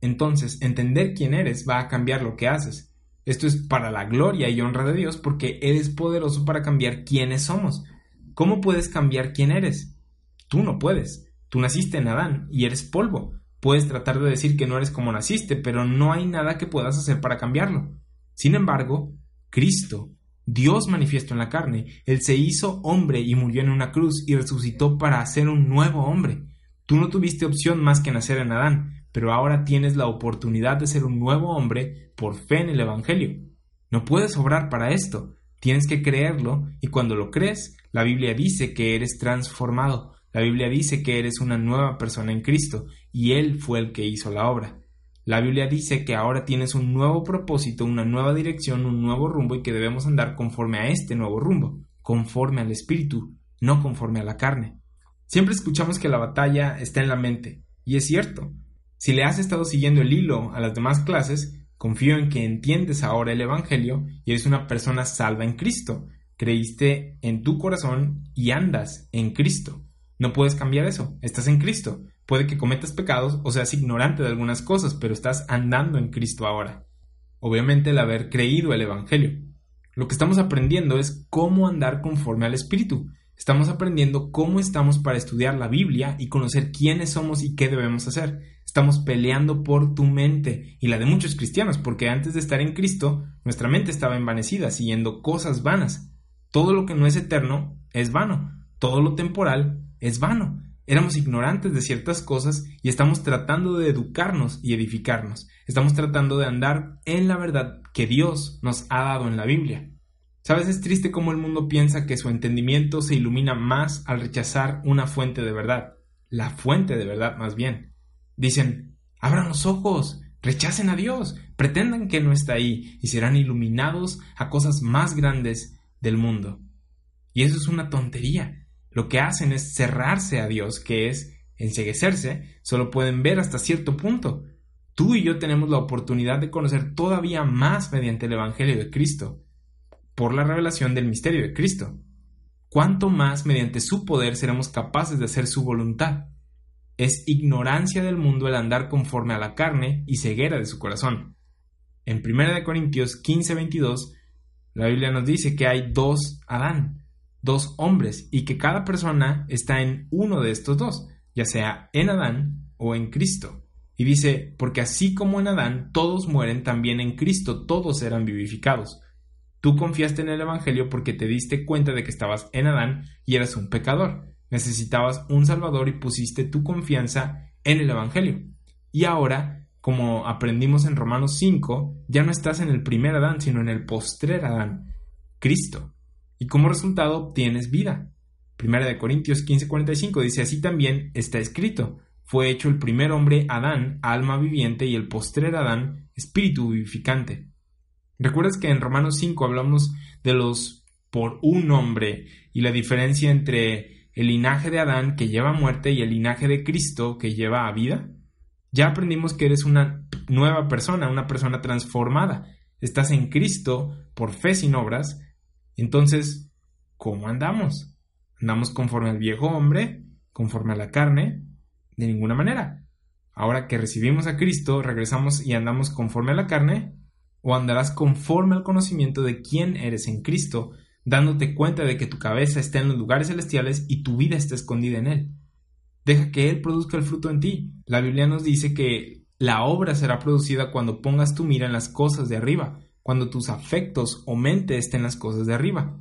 Speaker 1: Entonces, entender quién eres va a cambiar lo que haces. Esto es para la gloria y honra de Dios porque eres poderoso para cambiar quiénes somos. ¿Cómo puedes cambiar quién eres? Tú no puedes. Tú naciste en Adán y eres polvo. Puedes tratar de decir que no eres como naciste, pero no hay nada que puedas hacer para cambiarlo. Sin embargo, Cristo, Dios manifiesto en la carne, Él se hizo hombre y murió en una cruz y resucitó para hacer un nuevo hombre. Tú no tuviste opción más que nacer en Adán, pero ahora tienes la oportunidad de ser un nuevo hombre por fe en el Evangelio. No puedes obrar para esto, tienes que creerlo y cuando lo crees, la Biblia dice que eres transformado, la Biblia dice que eres una nueva persona en Cristo y Él fue el que hizo la obra. La Biblia dice que ahora tienes un nuevo propósito, una nueva dirección, un nuevo rumbo y que debemos andar conforme a este nuevo rumbo, conforme al Espíritu, no conforme a la carne. Siempre escuchamos que la batalla está en la mente, y es cierto. Si le has estado siguiendo el hilo a las demás clases, confío en que entiendes ahora el Evangelio y eres una persona salva en Cristo. Creíste en tu corazón y andas en Cristo. No puedes cambiar eso, estás en Cristo. Puede que cometas pecados o seas ignorante de algunas cosas, pero estás andando en Cristo ahora. Obviamente el haber creído el Evangelio. Lo que estamos aprendiendo es cómo andar conforme al Espíritu. Estamos aprendiendo cómo estamos para estudiar la Biblia y conocer quiénes somos y qué debemos hacer. Estamos peleando por tu mente y la de muchos cristianos, porque antes de estar en Cristo, nuestra mente estaba envanecida, siguiendo cosas vanas. Todo lo que no es eterno es vano. Todo lo temporal es vano. Éramos ignorantes de ciertas cosas y estamos tratando de educarnos y edificarnos. Estamos tratando de andar en la verdad que Dios nos ha dado en la Biblia. Sabes, es triste cómo el mundo piensa que su entendimiento se ilumina más al rechazar una fuente de verdad, la fuente de verdad más bien. Dicen, abran los ojos, rechacen a Dios, pretendan que no está ahí y serán iluminados a cosas más grandes del mundo. Y eso es una tontería lo que hacen es cerrarse a Dios, que es enseguecerse, solo pueden ver hasta cierto punto. Tú y yo tenemos la oportunidad de conocer todavía más mediante el Evangelio de Cristo, por la revelación del misterio de Cristo. ¿Cuánto más mediante su poder seremos capaces de hacer su voluntad? Es ignorancia del mundo el andar conforme a la carne y ceguera de su corazón. En 1 Corintios 15:22 La Biblia nos dice que hay dos Adán, dos hombres, y que cada persona está en uno de estos dos, ya sea en Adán o en Cristo. Y dice, porque así como en Adán todos mueren, también en Cristo todos serán vivificados. Tú confiaste en el Evangelio porque te diste cuenta de que estabas en Adán y eras un pecador. Necesitabas un Salvador y pusiste tu confianza en el Evangelio. Y ahora, como aprendimos en Romanos 5, ya no estás en el primer Adán, sino en el postrer Adán, Cristo. Y como resultado obtienes vida. Primera de Corintios 15:45 dice así también está escrito. Fue hecho el primer hombre Adán, alma viviente, y el postrer Adán, espíritu vivificante. ¿Recuerdas que en Romanos 5 hablamos de los por un hombre y la diferencia entre el linaje de Adán que lleva a muerte y el linaje de Cristo que lleva a vida? Ya aprendimos que eres una nueva persona, una persona transformada. Estás en Cristo por fe sin obras. Entonces, ¿cómo andamos? ¿Andamos conforme al viejo hombre? ¿Conforme a la carne? De ninguna manera. Ahora que recibimos a Cristo, regresamos y andamos conforme a la carne, o andarás conforme al conocimiento de quién eres en Cristo, dándote cuenta de que tu cabeza está en los lugares celestiales y tu vida está escondida en Él. Deja que Él produzca el fruto en ti. La Biblia nos dice que la obra será producida cuando pongas tu mira en las cosas de arriba, cuando tus afectos o mente estén las cosas de arriba.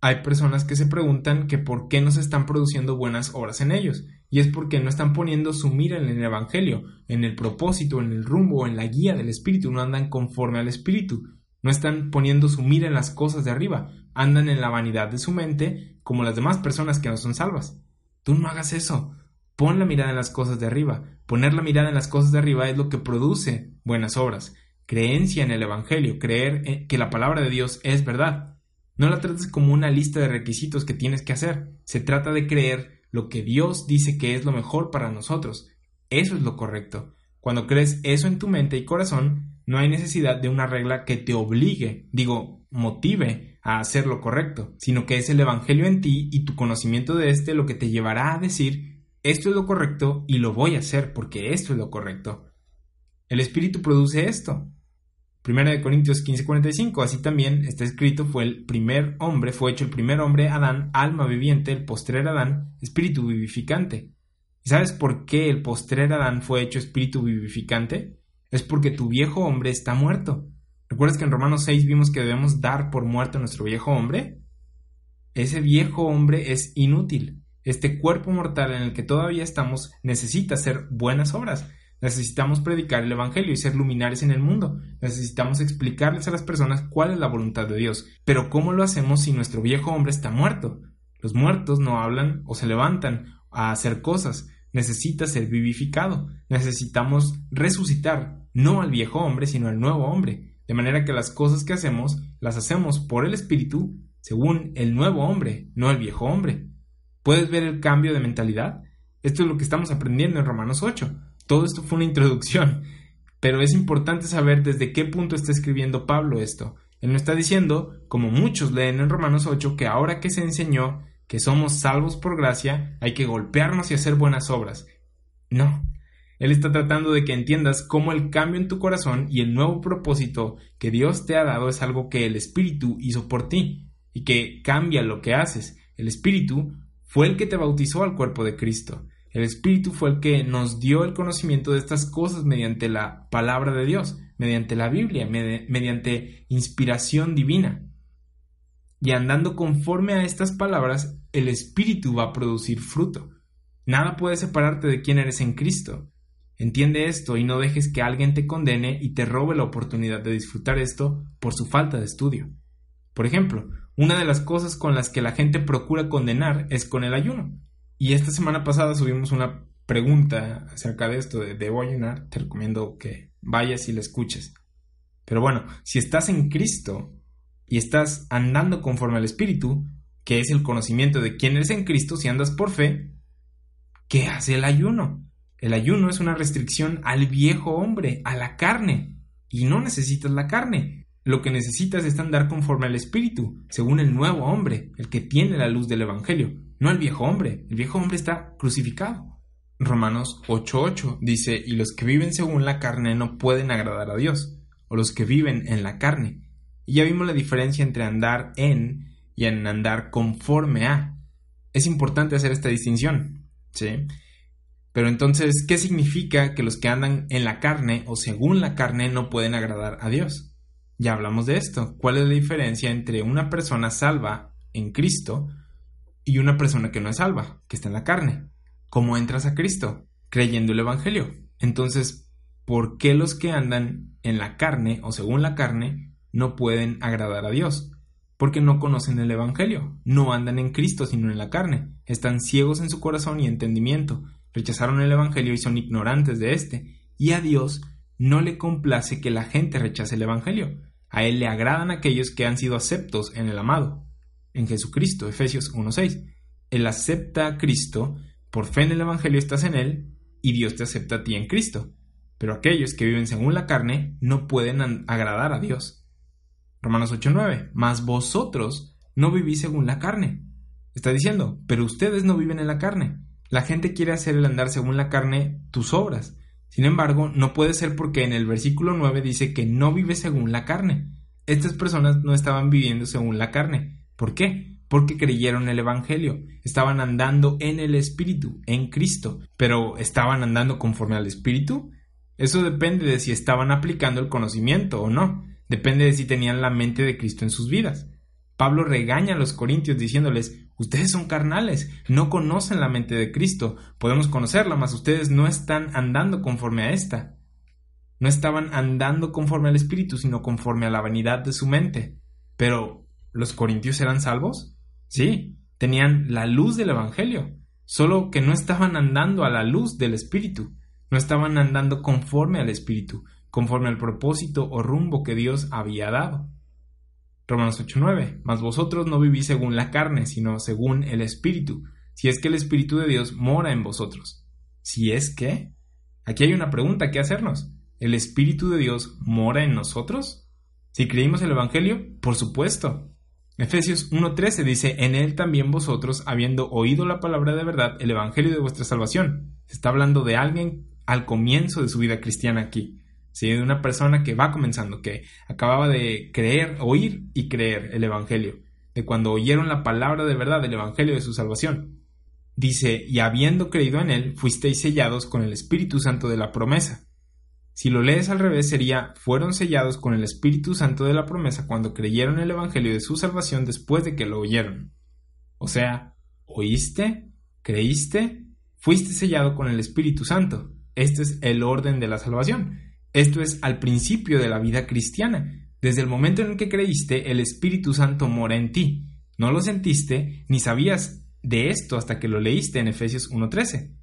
Speaker 1: Hay personas que se preguntan que por qué no se están produciendo buenas obras en ellos, y es porque no están poniendo su mira en el Evangelio, en el propósito, en el rumbo, en la guía del Espíritu, no andan conforme al Espíritu, no están poniendo su mira en las cosas de arriba, andan en la vanidad de su mente como las demás personas que no son salvas. Tú no hagas eso. Pon la mirada en las cosas de arriba. Poner la mirada en las cosas de arriba es lo que produce buenas obras. Creencia en el Evangelio, creer que la palabra de Dios es verdad. No la trates como una lista de requisitos que tienes que hacer. Se trata de creer lo que Dios dice que es lo mejor para nosotros. Eso es lo correcto. Cuando crees eso en tu mente y corazón, no hay necesidad de una regla que te obligue, digo, motive a hacer lo correcto, sino que es el Evangelio en ti y tu conocimiento de éste lo que te llevará a decir esto es lo correcto y lo voy a hacer porque esto es lo correcto. El Espíritu produce esto. Primera de Corintios 15:45, así también está escrito, fue el primer hombre, fue hecho el primer hombre, Adán, alma viviente, el postrer Adán, espíritu vivificante. ¿Y sabes por qué el postrer Adán fue hecho espíritu vivificante? Es porque tu viejo hombre está muerto. ¿Recuerdas que en Romanos 6 vimos que debemos dar por muerto a nuestro viejo hombre? Ese viejo hombre es inútil. Este cuerpo mortal en el que todavía estamos necesita hacer buenas obras. Necesitamos predicar el Evangelio y ser luminares en el mundo. Necesitamos explicarles a las personas cuál es la voluntad de Dios. Pero ¿cómo lo hacemos si nuestro viejo hombre está muerto? Los muertos no hablan o se levantan a hacer cosas. Necesita ser vivificado. Necesitamos resucitar, no al viejo hombre, sino al nuevo hombre. De manera que las cosas que hacemos las hacemos por el Espíritu según el nuevo hombre, no el viejo hombre. ¿Puedes ver el cambio de mentalidad? Esto es lo que estamos aprendiendo en Romanos 8. Todo esto fue una introducción, pero es importante saber desde qué punto está escribiendo Pablo esto. Él no está diciendo, como muchos leen en Romanos 8, que ahora que se enseñó que somos salvos por gracia, hay que golpearnos y hacer buenas obras. No. Él está tratando de que entiendas cómo el cambio en tu corazón y el nuevo propósito que Dios te ha dado es algo que el Espíritu hizo por ti y que cambia lo que haces. El Espíritu fue el que te bautizó al cuerpo de Cristo. El Espíritu fue el que nos dio el conocimiento de estas cosas mediante la palabra de Dios, mediante la Biblia, mediante inspiración divina. Y andando conforme a estas palabras, el Espíritu va a producir fruto. Nada puede separarte de quién eres en Cristo. Entiende esto y no dejes que alguien te condene y te robe la oportunidad de disfrutar esto por su falta de estudio. Por ejemplo, una de las cosas con las que la gente procura condenar es con el ayuno. Y esta semana pasada subimos una pregunta acerca de esto de debo ayunar, te recomiendo que vayas y la escuches. Pero bueno, si estás en Cristo y estás andando conforme al Espíritu, que es el conocimiento de quién eres en Cristo, si andas por fe, ¿qué hace el ayuno? El ayuno es una restricción al viejo hombre, a la carne, y no necesitas la carne. Lo que necesitas es andar conforme al Espíritu, según el nuevo hombre, el que tiene la luz del Evangelio no el viejo hombre. El viejo hombre está crucificado. Romanos 8:8 dice, y los que viven según la carne no pueden agradar a Dios, o los que viven en la carne. Y ya vimos la diferencia entre andar en y en andar conforme a. Es importante hacer esta distinción, ¿sí? Pero entonces, ¿qué significa que los que andan en la carne o según la carne no pueden agradar a Dios? Ya hablamos de esto. ¿Cuál es la diferencia entre una persona salva en Cristo y una persona que no es salva, que está en la carne? ¿Cómo entras a Cristo? Creyendo el Evangelio. Entonces, ¿por qué los que andan en la carne o según la carne no pueden agradar a Dios? Porque no conocen el Evangelio, no andan en Cristo sino en la carne, están ciegos en su corazón y entendimiento, rechazaron el Evangelio y son ignorantes de éste, y a Dios no le complace que la gente rechace el Evangelio, a Él le agradan aquellos que han sido aceptos en el amado, en Jesucristo, Efesios 1.6. Él acepta a Cristo, por fe en el Evangelio estás en Él, y Dios te acepta a ti en Cristo. Pero aquellos que viven según la carne no pueden agradar a Dios. Romanos 8.9. Mas vosotros no vivís según la carne. Está diciendo, pero ustedes no viven en la carne, la gente quiere hacer el andar según la carne tus obras. Sin embargo, no puede ser porque en el versículo 9 dice que no vive según la carne. Estas personas no estaban viviendo según la carne. ¿Por qué? Porque creyeron el Evangelio. Estaban andando en el Espíritu, en Cristo. Pero ¿estaban andando conforme al Espíritu? Eso depende de si estaban aplicando el conocimiento o no. Depende de si tenían la mente de Cristo en sus vidas. Pablo regaña a los corintios diciéndoles, Ustedes son carnales, no conocen la mente de Cristo. Podemos conocerla, mas ustedes no están andando conforme a esta. No estaban andando conforme al Espíritu, sino conforme a la vanidad de su mente. Pero, ¿los corintios eran salvos? Sí, tenían la luz del Evangelio, solo que no estaban andando a la luz del Espíritu, no estaban andando conforme al Espíritu, conforme al propósito o rumbo que Dios había dado. Romanos 8:9, mas vosotros no vivís según la carne, sino según el Espíritu, si es que el Espíritu de Dios mora en vosotros. Si es que... Aquí hay una pregunta que hacernos. ¿El Espíritu de Dios mora en nosotros? Si creímos el Evangelio, por supuesto. Efesios 1:13 dice, en él también vosotros, habiendo oído la palabra de verdad, el Evangelio de vuestra salvación. Se está hablando de alguien al comienzo de su vida cristiana aquí de una persona que va comenzando, que acababa de creer, oír y creer el Evangelio, de cuando oyeron la palabra de verdad del Evangelio de su salvación. Dice, y habiendo creído en él, fuisteis sellados con el Espíritu Santo de la promesa. Si lo lees al revés sería, fueron sellados con el Espíritu Santo de la promesa cuando creyeron el Evangelio de su salvación después de que lo oyeron. O sea, oíste, creíste, fuiste sellado con el Espíritu Santo. Este es el orden de la salvación. Esto es al principio de la vida cristiana. Desde el momento en el que creíste, el Espíritu Santo mora en ti. No lo sentiste ni sabías de esto hasta que lo leíste en Efesios 1.13.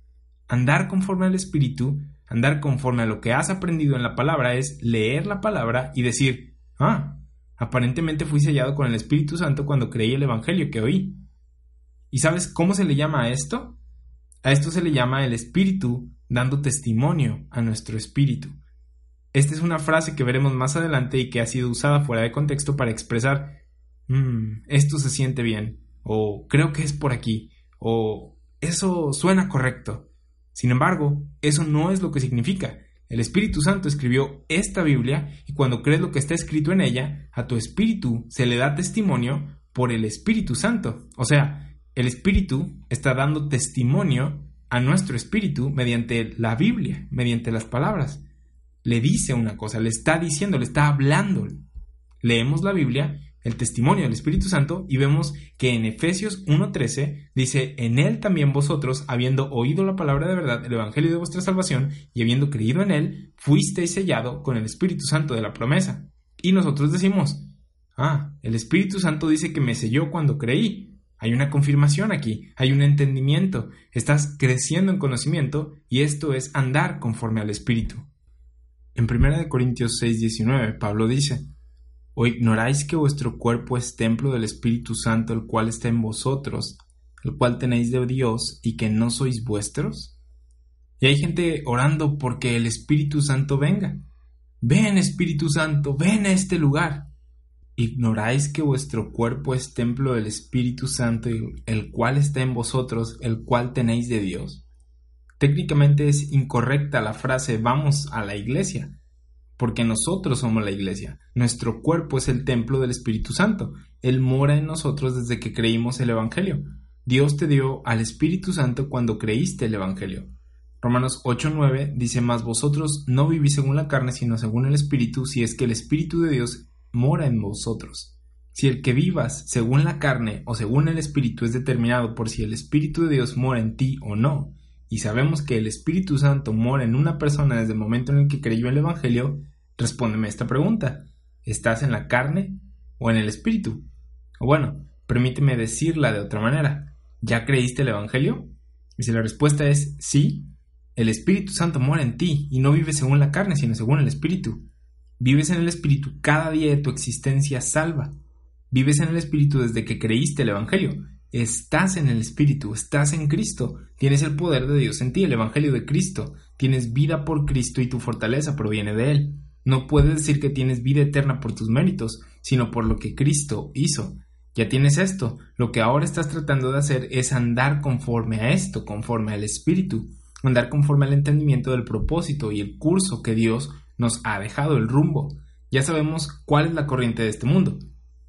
Speaker 1: Andar conforme al Espíritu, andar conforme a lo que has aprendido en la palabra es leer la palabra y decir, ah, aparentemente fui sellado con el Espíritu Santo cuando creí el Evangelio que oí. ¿Y sabes cómo se le llama a esto? A esto se le llama el Espíritu dando testimonio a nuestro Espíritu. Esta es una frase que veremos más adelante y que ha sido usada fuera de contexto para expresar mmm, esto se siente bien, o creo que es por aquí, o eso suena correcto. Sin embargo, eso no es lo que significa. El Espíritu Santo escribió esta Biblia y cuando crees lo que está escrito en ella, a tu espíritu se le da testimonio por el Espíritu Santo. O sea, el Espíritu está dando testimonio a nuestro espíritu mediante la Biblia, mediante las palabras le dice una cosa, le está diciendo, le está hablando. Leemos la Biblia, el testimonio del Espíritu Santo, y vemos que en Efesios 1.13 dice, en él también vosotros, habiendo oído la palabra de verdad, el Evangelio de vuestra salvación, y habiendo creído en él, fuisteis sellado con el Espíritu Santo de la promesa. Y nosotros decimos, ah, el Espíritu Santo dice que me selló cuando creí. Hay una confirmación aquí, hay un entendimiento, estás creciendo en conocimiento y esto es andar conforme al Espíritu. En 1 Corintios 6:19, Pablo dice, ¿O ignoráis que vuestro cuerpo es templo del Espíritu Santo, el cual está en vosotros, el cual tenéis de Dios, y que no sois vuestros? Y hay gente orando porque el Espíritu Santo venga. Ven, Espíritu Santo, ven a este lugar. ¿Ignoráis que vuestro cuerpo es templo del Espíritu Santo, el cual está en vosotros, el cual tenéis de Dios? Técnicamente es incorrecta la frase vamos a la iglesia, porque nosotros somos la iglesia. Nuestro cuerpo es el templo del Espíritu Santo. Él mora en nosotros desde que creímos el Evangelio. Dios te dio al Espíritu Santo cuando creíste el Evangelio. Romanos 8:9 dice, Mas vosotros no vivís según la carne, sino según el Espíritu, si es que el Espíritu de Dios mora en vosotros. Si el que vivas según la carne o según el Espíritu es determinado por si el Espíritu de Dios mora en ti o no, y sabemos que el Espíritu Santo mora en una persona desde el momento en el que creyó el Evangelio, respóndeme esta pregunta. ¿Estás en la carne o en el Espíritu? O bueno, permíteme decirla de otra manera. ¿Ya creíste el Evangelio? Y si la respuesta es sí, el Espíritu Santo mora en ti y no vives según la carne, sino según el Espíritu. Vives en el Espíritu cada día de tu existencia salva. Vives en el Espíritu desde que creíste el Evangelio. Estás en el Espíritu, estás en Cristo, tienes el poder de Dios en ti, el Evangelio de Cristo, tienes vida por Cristo y tu fortaleza proviene de Él. No puedes decir que tienes vida eterna por tus méritos, sino por lo que Cristo hizo. Ya tienes esto, lo que ahora estás tratando de hacer es andar conforme a esto, conforme al Espíritu, andar conforme al entendimiento del propósito y el curso que Dios nos ha dejado, el rumbo. Ya sabemos cuál es la corriente de este mundo.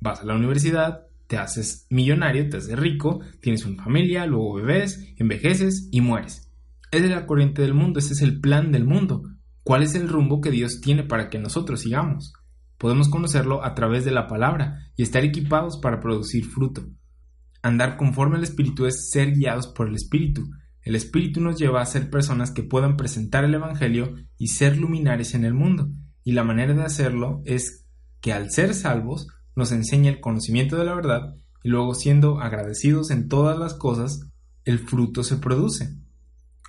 Speaker 1: Vas a la universidad, te haces millonario, te haces rico, tienes una familia, luego bebés, envejeces y mueres. Esa es la corriente del mundo, ese es el plan del mundo. ¿Cuál es el rumbo que Dios tiene para que nosotros sigamos? Podemos conocerlo a través de la palabra y estar equipados para producir fruto. Andar conforme al Espíritu es ser guiados por el Espíritu. El Espíritu nos lleva a ser personas que puedan presentar el Evangelio y ser luminares en el mundo. Y la manera de hacerlo es que al ser salvos nos enseña el conocimiento de la verdad y luego siendo agradecidos en todas las cosas, el fruto se produce.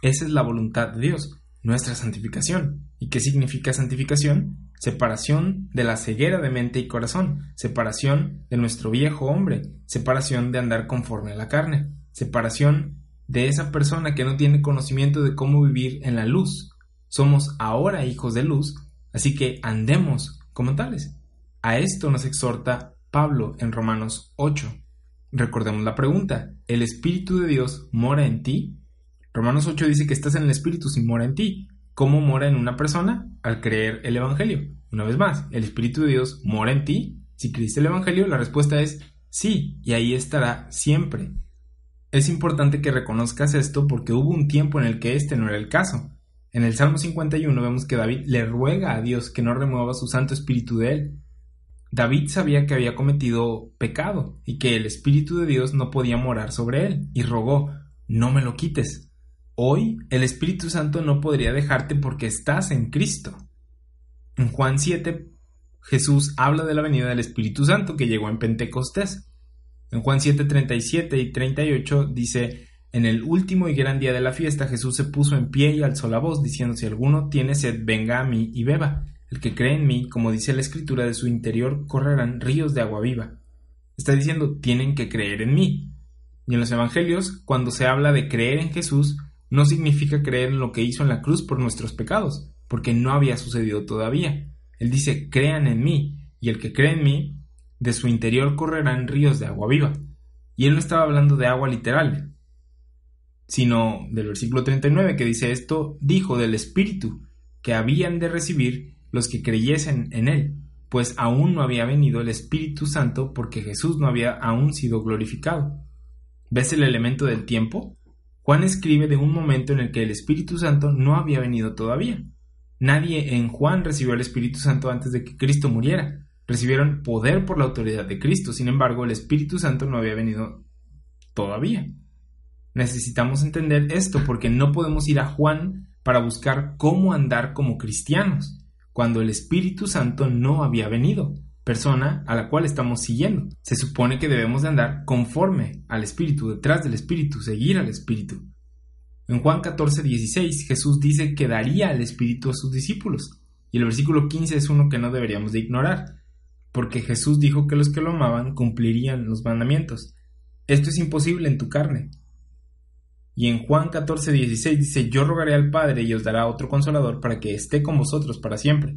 Speaker 1: Esa es la voluntad de Dios, nuestra santificación. ¿Y qué significa santificación? Separación de la ceguera de mente y corazón, separación de nuestro viejo hombre, separación de andar conforme a la carne, separación de esa persona que no tiene conocimiento de cómo vivir en la luz. Somos ahora hijos de luz, así que andemos como tales. A esto nos exhorta Pablo en Romanos 8. Recordemos la pregunta, ¿el Espíritu de Dios mora en ti? Romanos 8 dice que estás en el Espíritu si mora en ti. ¿Cómo mora en una persona? Al creer el Evangelio. Una vez más, ¿el Espíritu de Dios mora en ti? Si creíste el Evangelio, la respuesta es sí, y ahí estará siempre. Es importante que reconozcas esto porque hubo un tiempo en el que este no era el caso. En el Salmo 51 vemos que David le ruega a Dios que no remueva su Santo Espíritu de él, David sabía que había cometido pecado y que el Espíritu de Dios no podía morar sobre él, y rogó, no me lo quites. Hoy el Espíritu Santo no podría dejarte porque estás en Cristo. En Juan 7, Jesús habla de la venida del Espíritu Santo que llegó en Pentecostés. En Juan 7, 37 y 38 dice, en el último y gran día de la fiesta Jesús se puso en pie y alzó la voz, diciendo, si alguno tiene sed, venga a mí y beba. El que cree en mí, como dice la escritura, de su interior correrán ríos de agua viva. Está diciendo, tienen que creer en mí. Y en los Evangelios, cuando se habla de creer en Jesús, no significa creer en lo que hizo en la cruz por nuestros pecados, porque no había sucedido todavía. Él dice, crean en mí, y el que cree en mí, de su interior correrán ríos de agua viva. Y él no estaba hablando de agua literal, sino del versículo 39 que dice esto, dijo del Espíritu que habían de recibir los que creyesen en él, pues aún no había venido el Espíritu Santo porque Jesús no había aún sido glorificado. ¿Ves el elemento del tiempo? Juan escribe de un momento en el que el Espíritu Santo no había venido todavía. Nadie en Juan recibió el Espíritu Santo antes de que Cristo muriera. Recibieron poder por la autoridad de Cristo, sin embargo el Espíritu Santo no había venido todavía. Necesitamos entender esto porque no podemos ir a Juan para buscar cómo andar como cristianos cuando el Espíritu Santo no había venido, persona a la cual estamos siguiendo. Se supone que debemos de andar conforme al Espíritu, detrás del Espíritu, seguir al Espíritu. En Juan 14, 16 Jesús dice que daría al Espíritu a sus discípulos, y el versículo 15 es uno que no deberíamos de ignorar, porque Jesús dijo que los que lo amaban cumplirían los mandamientos. Esto es imposible en tu carne, y en Juan 14, 16 dice, yo rogaré al Padre y os dará otro consolador para que esté con vosotros para siempre.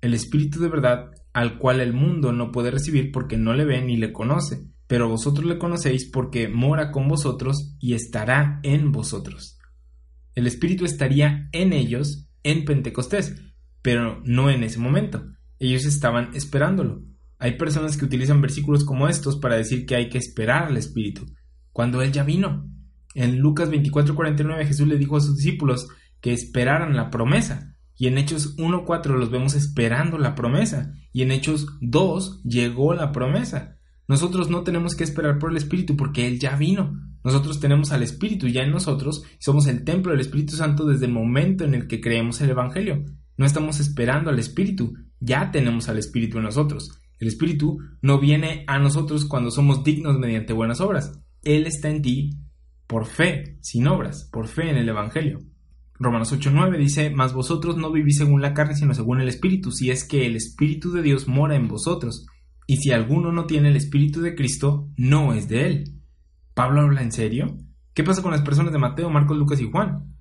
Speaker 1: El Espíritu de verdad, al cual el mundo no puede recibir porque no le ve ni le conoce, pero vosotros le conocéis porque mora con vosotros y estará en vosotros. El Espíritu estaría en ellos en Pentecostés, pero no en ese momento. Ellos estaban esperándolo. Hay personas que utilizan versículos como estos para decir que hay que esperar al Espíritu, cuando Él ya vino. En Lucas 24:49 Jesús le dijo a sus discípulos que esperaran la promesa, y en Hechos 1.4 los vemos esperando la promesa, y en Hechos 2 llegó la promesa. Nosotros no tenemos que esperar por el Espíritu porque Él ya vino. Nosotros tenemos al Espíritu ya en nosotros somos el templo del Espíritu Santo desde el momento en el que creemos el Evangelio. No estamos esperando al Espíritu, ya tenemos al Espíritu en nosotros. El Espíritu no viene a nosotros cuando somos dignos mediante buenas obras. Él está en ti por fe, sin obras, por fe en el Evangelio. Romanos 8:9 dice, Mas vosotros no vivís según la carne, sino según el Espíritu, si es que el Espíritu de Dios mora en vosotros. Y si alguno no tiene el Espíritu de Cristo, no es de él. ¿Pablo habla en serio? ¿Qué pasa con las personas de Mateo, Marcos, Lucas y Juan?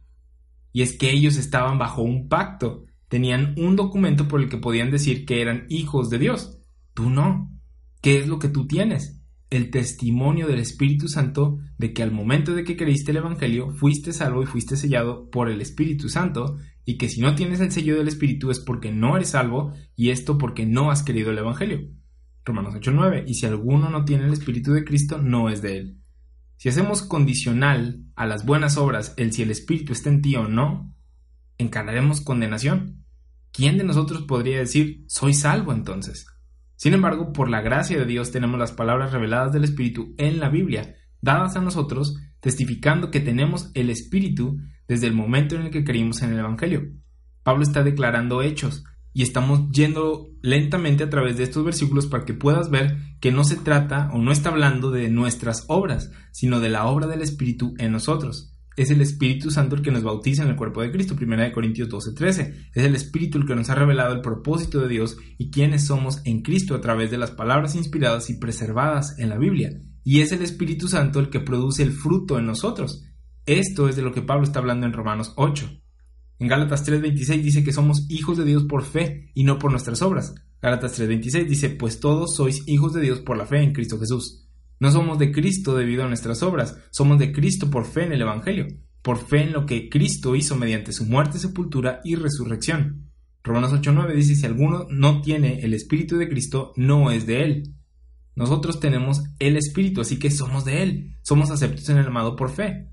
Speaker 1: Y es que ellos estaban bajo un pacto, tenían un documento por el que podían decir que eran hijos de Dios. Tú no. ¿Qué es lo que tú tienes? El testimonio del Espíritu Santo de que al momento de que creíste el Evangelio fuiste salvo y fuiste sellado por el Espíritu Santo y que si no tienes el sello del Espíritu es porque no eres salvo y esto porque no has querido el Evangelio. Romanos 8:9 y si alguno no tiene el Espíritu de Cristo no es de él. Si hacemos condicional a las buenas obras el si el Espíritu está en ti o no, encararemos condenación. ¿Quién de nosotros podría decir, soy salvo entonces? Sin embargo, por la gracia de Dios tenemos las palabras reveladas del Espíritu en la Biblia, dadas a nosotros, testificando que tenemos el Espíritu desde el momento en el que creímos en el Evangelio. Pablo está declarando hechos, y estamos yendo lentamente a través de estos versículos para que puedas ver que no se trata o no está hablando de nuestras obras, sino de la obra del Espíritu en nosotros. Es el Espíritu Santo el que nos bautiza en el cuerpo de Cristo, 1 Corintios 12:13. Es el Espíritu el que nos ha revelado el propósito de Dios y quiénes somos en Cristo a través de las palabras inspiradas y preservadas en la Biblia. Y es el Espíritu Santo el que produce el fruto en nosotros. Esto es de lo que Pablo está hablando en Romanos 8. En Gálatas 3:26 dice que somos hijos de Dios por fe y no por nuestras obras. Gálatas 3:26 dice, pues todos sois hijos de Dios por la fe en Cristo Jesús. No somos de Cristo debido a nuestras obras, somos de Cristo por fe en el Evangelio, por fe en lo que Cristo hizo mediante su muerte, sepultura y resurrección. Romanos 8:9 dice, si alguno no tiene el Espíritu de Cristo, no es de él. Nosotros tenemos el Espíritu, así que somos de él, somos aceptos en el amado por fe.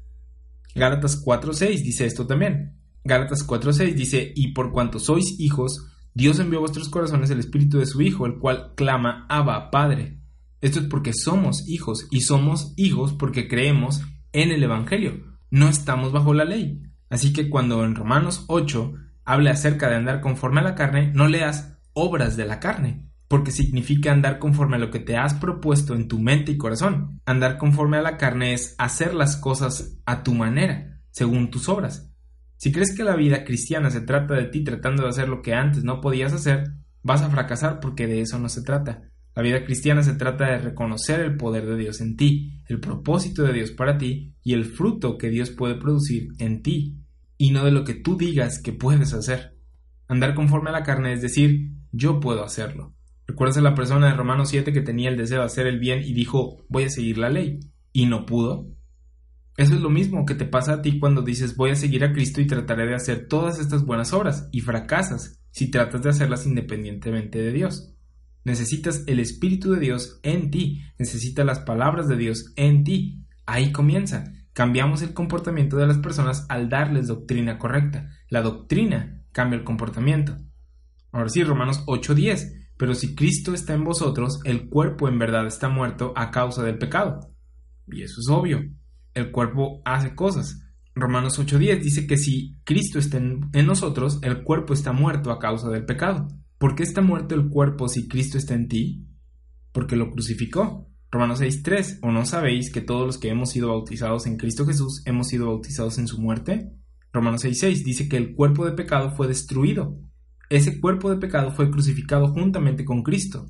Speaker 1: Gálatas 4:6 dice esto también. Gálatas 4:6 dice, y por cuanto sois hijos, Dios envió a vuestros corazones el Espíritu de su Hijo, el cual clama, Abba, Padre. Esto es porque somos hijos, y somos hijos porque creemos en el Evangelio. No estamos bajo la ley. Así que cuando en Romanos 8 hable acerca de andar conforme a la carne, no leas obras de la carne, porque significa andar conforme a lo que te has propuesto en tu mente y corazón. Andar conforme a la carne es hacer las cosas a tu manera, según tus obras. Si crees que la vida cristiana se trata de ti tratando de hacer lo que antes no podías hacer, vas a fracasar porque de eso no se trata. La vida cristiana se trata de reconocer el poder de Dios en ti, el propósito de Dios para ti y el fruto que Dios puede producir en ti, y no de lo que tú digas que puedes hacer. Andar conforme a la carne es decir, yo puedo hacerlo. ¿Recuerdas a la persona de Romanos 7 que tenía el deseo de hacer el bien y dijo, voy a seguir la ley? ¿Y no pudo? Eso es lo mismo que te pasa a ti cuando dices voy a seguir a Cristo y trataré de hacer todas estas buenas obras y fracasas si tratas de hacerlas independientemente de Dios. Necesitas el Espíritu de Dios en ti, necesitas las palabras de Dios en ti. Ahí comienza. Cambiamos el comportamiento de las personas al darles doctrina correcta. La doctrina cambia el comportamiento. Ahora sí, Romanos 8:10. Pero si Cristo está en vosotros, el cuerpo en verdad está muerto a causa del pecado. Y eso es obvio el cuerpo hace cosas. Romanos 8:10 dice que si Cristo está en, nosotros, el cuerpo está muerto a causa del pecado. ¿Por qué está muerto el cuerpo si Cristo está en ti? Porque lo crucificó. Romanos 6:3, ¿o no sabéis que todos los que hemos sido bautizados en Cristo Jesús hemos sido bautizados en su muerte? Romanos 6:6 dice que el cuerpo de pecado fue destruido. Ese cuerpo de pecado fue crucificado juntamente con Cristo.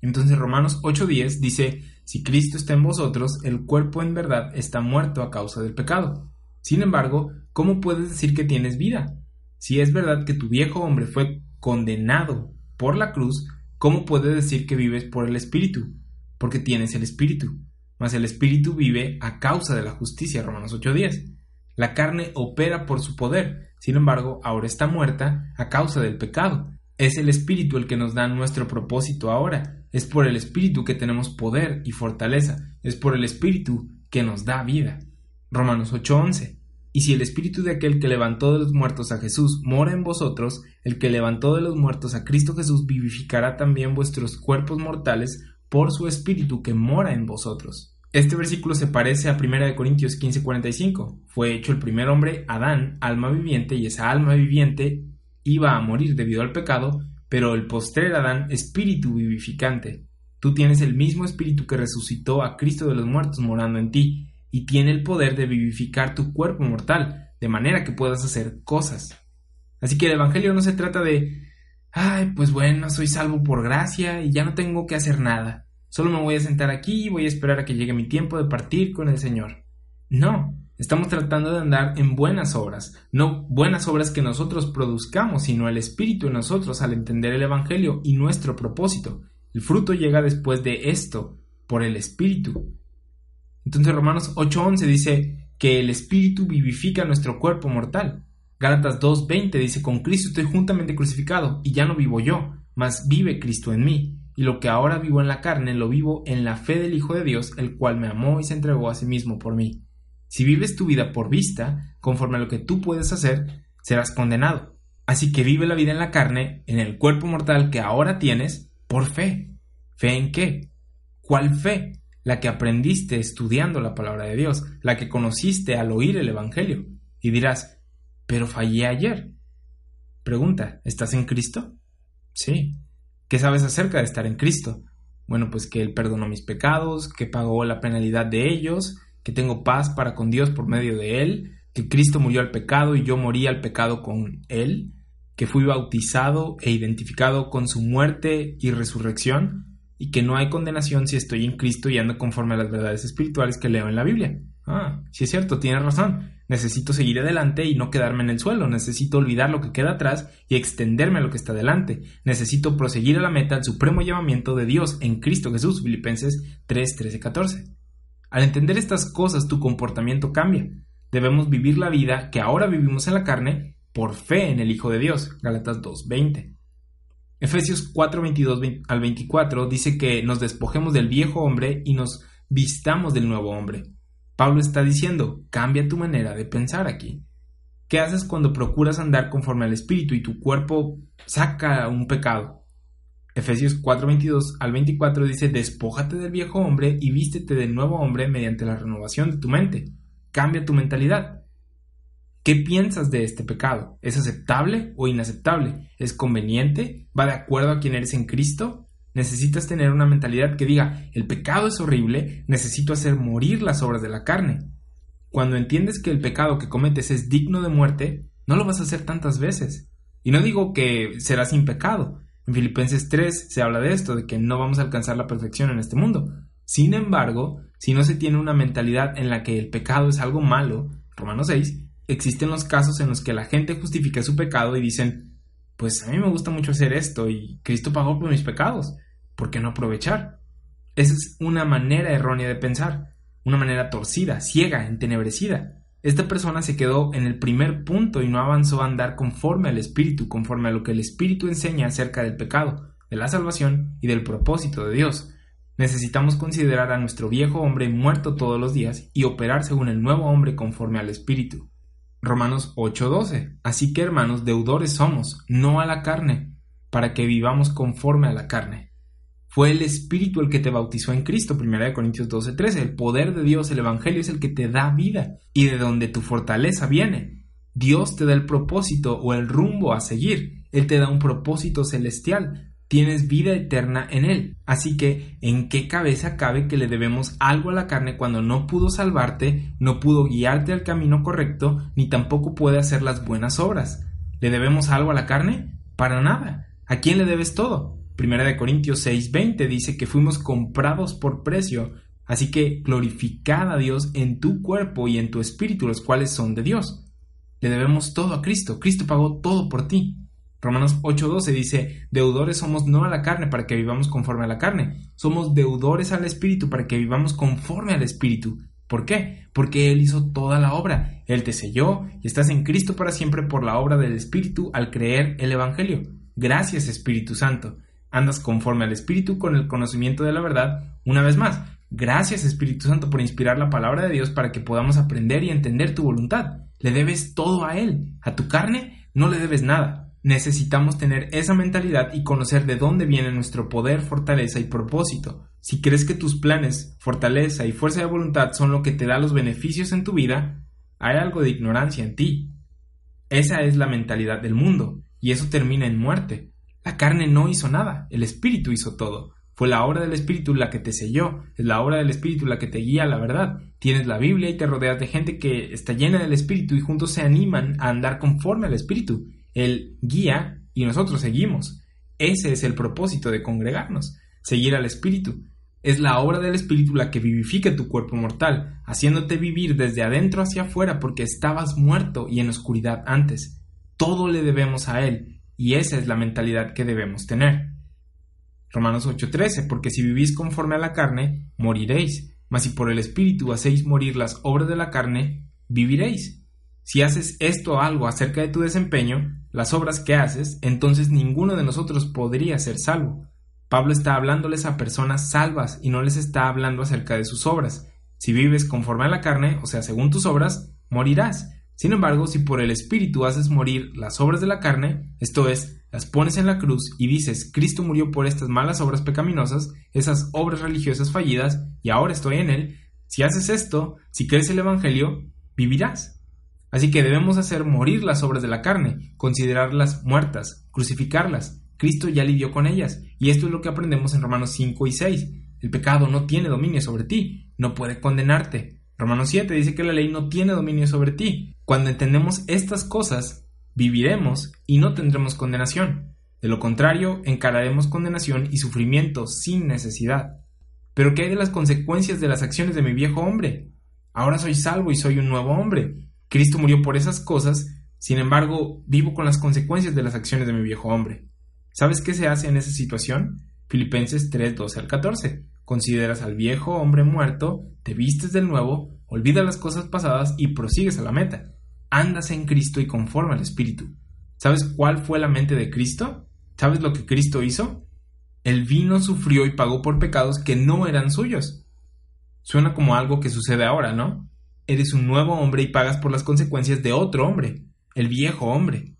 Speaker 1: Entonces Romanos 8:10 dice, si Cristo está en vosotros, el cuerpo en verdad está muerto a causa del pecado. Sin embargo, ¿cómo puedes decir que tienes vida? Si es verdad que tu viejo hombre fue condenado por la cruz, ¿cómo puedes decir que vives por el Espíritu? Porque tienes el Espíritu. Mas el Espíritu vive a causa de la justicia, Romanos 8:10. La carne opera por su poder, sin embargo, ahora está muerta a causa del pecado. Es el Espíritu el que nos da nuestro propósito ahora. Es por el Espíritu que tenemos poder y fortaleza. Es por el Espíritu que nos da vida. Romanos 8:11. Y si el Espíritu de aquel que levantó de los muertos a Jesús mora en vosotros, el que levantó de los muertos a Cristo Jesús vivificará también vuestros cuerpos mortales por su Espíritu que mora en vosotros. Este versículo se parece a 1 Corintios 15:45. Fue hecho el primer hombre, Adán, alma viviente, y esa alma viviente iba a morir debido al pecado, pero el postrer Adán, espíritu vivificante. Tú tienes el mismo espíritu que resucitó a Cristo de los muertos morando en ti, y tiene el poder de vivificar tu cuerpo mortal, de manera que puedas hacer cosas. Así que el Evangelio no se trata de, ay, pues bueno, soy salvo por gracia y ya no tengo que hacer nada. Solo me voy a sentar aquí y voy a esperar a que llegue mi tiempo de partir con el Señor. No, estamos tratando de andar en buenas obras, no buenas obras que nosotros produzcamos, sino el Espíritu en nosotros al entender el Evangelio y nuestro propósito. El fruto llega después de esto, por el Espíritu. Entonces Romanos 8:11 dice que el Espíritu vivifica nuestro cuerpo mortal. Gálatas 2:20 dice, con Cristo estoy juntamente crucificado, y ya no vivo yo, mas vive Cristo en mí y lo que ahora vivo en la carne lo vivo en la fe del Hijo de Dios, el cual me amó y se entregó a sí mismo por mí. Si vives tu vida por vista, conforme a lo que tú puedes hacer, serás condenado. Así que vive la vida en la carne, en el cuerpo mortal que ahora tienes, por fe. ¿Fe en qué? ¿Cuál fe? La que aprendiste estudiando la palabra de Dios, la que conociste al oír el Evangelio. Y dirás, pero fallé ayer. Pregunta, ¿estás en Cristo? Sí. ¿Qué sabes acerca de estar en Cristo? Bueno, pues que Él perdonó mis pecados, que pagó la penalidad de ellos, que tengo paz para con Dios por medio de Él, que Cristo murió al pecado y yo morí al pecado con Él, que fui bautizado e identificado con su muerte y resurrección, y que no hay condenación si estoy en Cristo y ando conforme a las verdades espirituales que leo en la Biblia. Ah, sí es cierto, tienes razón. Necesito seguir adelante y no quedarme en el suelo. Necesito olvidar lo que queda atrás y extenderme a lo que está delante. Necesito proseguir a la meta al supremo llamamiento de Dios en Cristo Jesús. Filipenses 3, 13, 14. Al entender estas cosas, tu comportamiento cambia. Debemos vivir la vida que ahora vivimos en la carne por fe en el Hijo de Dios. Galatas 2, 20. Efesios 4, 22 al 24 dice que nos despojemos del viejo hombre y nos vistamos del nuevo hombre. Pablo está diciendo, cambia tu manera de pensar aquí. ¿Qué haces cuando procuras andar conforme al Espíritu y tu cuerpo saca un pecado? Efesios 4:22 al 24 dice, despójate del viejo hombre y vístete del nuevo hombre mediante la renovación de tu mente. Cambia tu mentalidad. ¿Qué piensas de este pecado? ¿Es aceptable o inaceptable? ¿Es conveniente? ¿Va de acuerdo a quien eres en Cristo? Necesitas tener una mentalidad que diga, el pecado es horrible, necesito hacer morir las obras de la carne. Cuando entiendes que el pecado que cometes es digno de muerte, no lo vas a hacer tantas veces. Y no digo que serás sin pecado. En Filipenses 3 se habla de esto, de que no vamos a alcanzar la perfección en este mundo. Sin embargo, si no se tiene una mentalidad en la que el pecado es algo malo, Romanos 6, existen los casos en los que la gente justifica su pecado y dicen, pues a mí me gusta mucho hacer esto y Cristo pagó por mis pecados. ¿por qué no aprovechar? Esa es una manera errónea de pensar, una manera torcida, ciega, entenebrecida. Esta persona se quedó en el primer punto y no avanzó a andar conforme al Espíritu, conforme a lo que el Espíritu enseña acerca del pecado, de la salvación y del propósito de Dios. Necesitamos considerar a nuestro viejo hombre muerto todos los días y operar según el nuevo hombre conforme al Espíritu. Romanos 8:12. Así que hermanos, deudores somos, no a la carne, para que vivamos conforme a la carne. Fue el Espíritu el que te bautizó en Cristo, 1 Corintios 12:13. El poder de Dios, el Evangelio es el que te da vida y de donde tu fortaleza viene. Dios te da el propósito o el rumbo a seguir. Él te da un propósito celestial. Tienes vida eterna en Él. Así que, ¿en qué cabeza cabe que le debemos algo a la carne cuando no pudo salvarte, no pudo guiarte al camino correcto, ni tampoco puede hacer las buenas obras? ¿Le debemos algo a la carne? Para nada. ¿A quién le debes todo? Primera de Corintios 6:20 dice que fuimos comprados por precio, así que glorificad a Dios en tu cuerpo y en tu espíritu, los cuales son de Dios. Le debemos todo a Cristo, Cristo pagó todo por ti. Romanos 8:12 dice, deudores somos no a la carne para que vivamos conforme a la carne, somos deudores al espíritu para que vivamos conforme al espíritu. ¿Por qué? Porque Él hizo toda la obra. Él te selló y estás en Cristo para siempre por la obra del Espíritu al creer el Evangelio. Gracias Espíritu Santo. Andas conforme al Espíritu con el conocimiento de la verdad. Una vez más, gracias Espíritu Santo por inspirar la palabra de Dios para que podamos aprender y entender tu voluntad. Le debes todo a Él. A tu carne no le debes nada. Necesitamos tener esa mentalidad y conocer de dónde viene nuestro poder, fortaleza y propósito. Si crees que tus planes, fortaleza y fuerza de voluntad son lo que te da los beneficios en tu vida, hay algo de ignorancia en ti. Esa es la mentalidad del mundo, y eso termina en muerte. La carne no hizo nada, el Espíritu hizo todo. Fue la obra del Espíritu la que te selló, es la obra del Espíritu la que te guía a la verdad. Tienes la Biblia y te rodeas de gente que está llena del Espíritu y juntos se animan a andar conforme al Espíritu. Él guía y nosotros seguimos. Ese es el propósito de congregarnos, seguir al Espíritu. Es la obra del Espíritu la que vivifica tu cuerpo mortal, haciéndote vivir desde adentro hacia afuera porque estabas muerto y en oscuridad antes. Todo le debemos a Él, y esa es la mentalidad que debemos tener. Romanos 8:13, porque si vivís conforme a la carne, moriréis, mas si por el Espíritu hacéis morir las obras de la carne, viviréis. Si haces esto algo acerca de tu desempeño, las obras que haces, entonces ninguno de nosotros podría ser salvo. Pablo está hablándoles a personas salvas y no les está hablando acerca de sus obras. Si vives conforme a la carne, o sea, según tus obras, morirás. Sin embargo, si por el Espíritu haces morir las obras de la carne, esto es, las pones en la cruz y dices, Cristo murió por estas malas obras pecaminosas, esas obras religiosas fallidas, y ahora estoy en él, si haces esto, si crees el Evangelio, vivirás. Así que debemos hacer morir las obras de la carne, considerarlas muertas, crucificarlas. Cristo ya lidió con ellas, y esto es lo que aprendemos en Romanos 5 y 6. El pecado no tiene dominio sobre ti, no puede condenarte. Romanos 7 dice que la ley no tiene dominio sobre ti. Cuando entendemos estas cosas, viviremos y no tendremos condenación. De lo contrario, encararemos condenación y sufrimiento sin necesidad. Pero ¿qué hay de las consecuencias de las acciones de mi viejo hombre? Ahora soy salvo y soy un nuevo hombre. Cristo murió por esas cosas, sin embargo, vivo con las consecuencias de las acciones de mi viejo hombre. ¿Sabes qué se hace en esa situación? Filipenses 3, 12 al 14. Consideras al viejo hombre muerto, te vistes del nuevo, olvidas las cosas pasadas y prosigues a la meta. Andas en Cristo y conforme al Espíritu. ¿Sabes cuál fue la mente de Cristo? ¿Sabes lo que Cristo hizo? Él vino, sufrió y pagó por pecados que no eran suyos. Suena como algo que sucede ahora, ¿no? Eres un nuevo hombre y pagas por las consecuencias de otro hombre, el viejo hombre.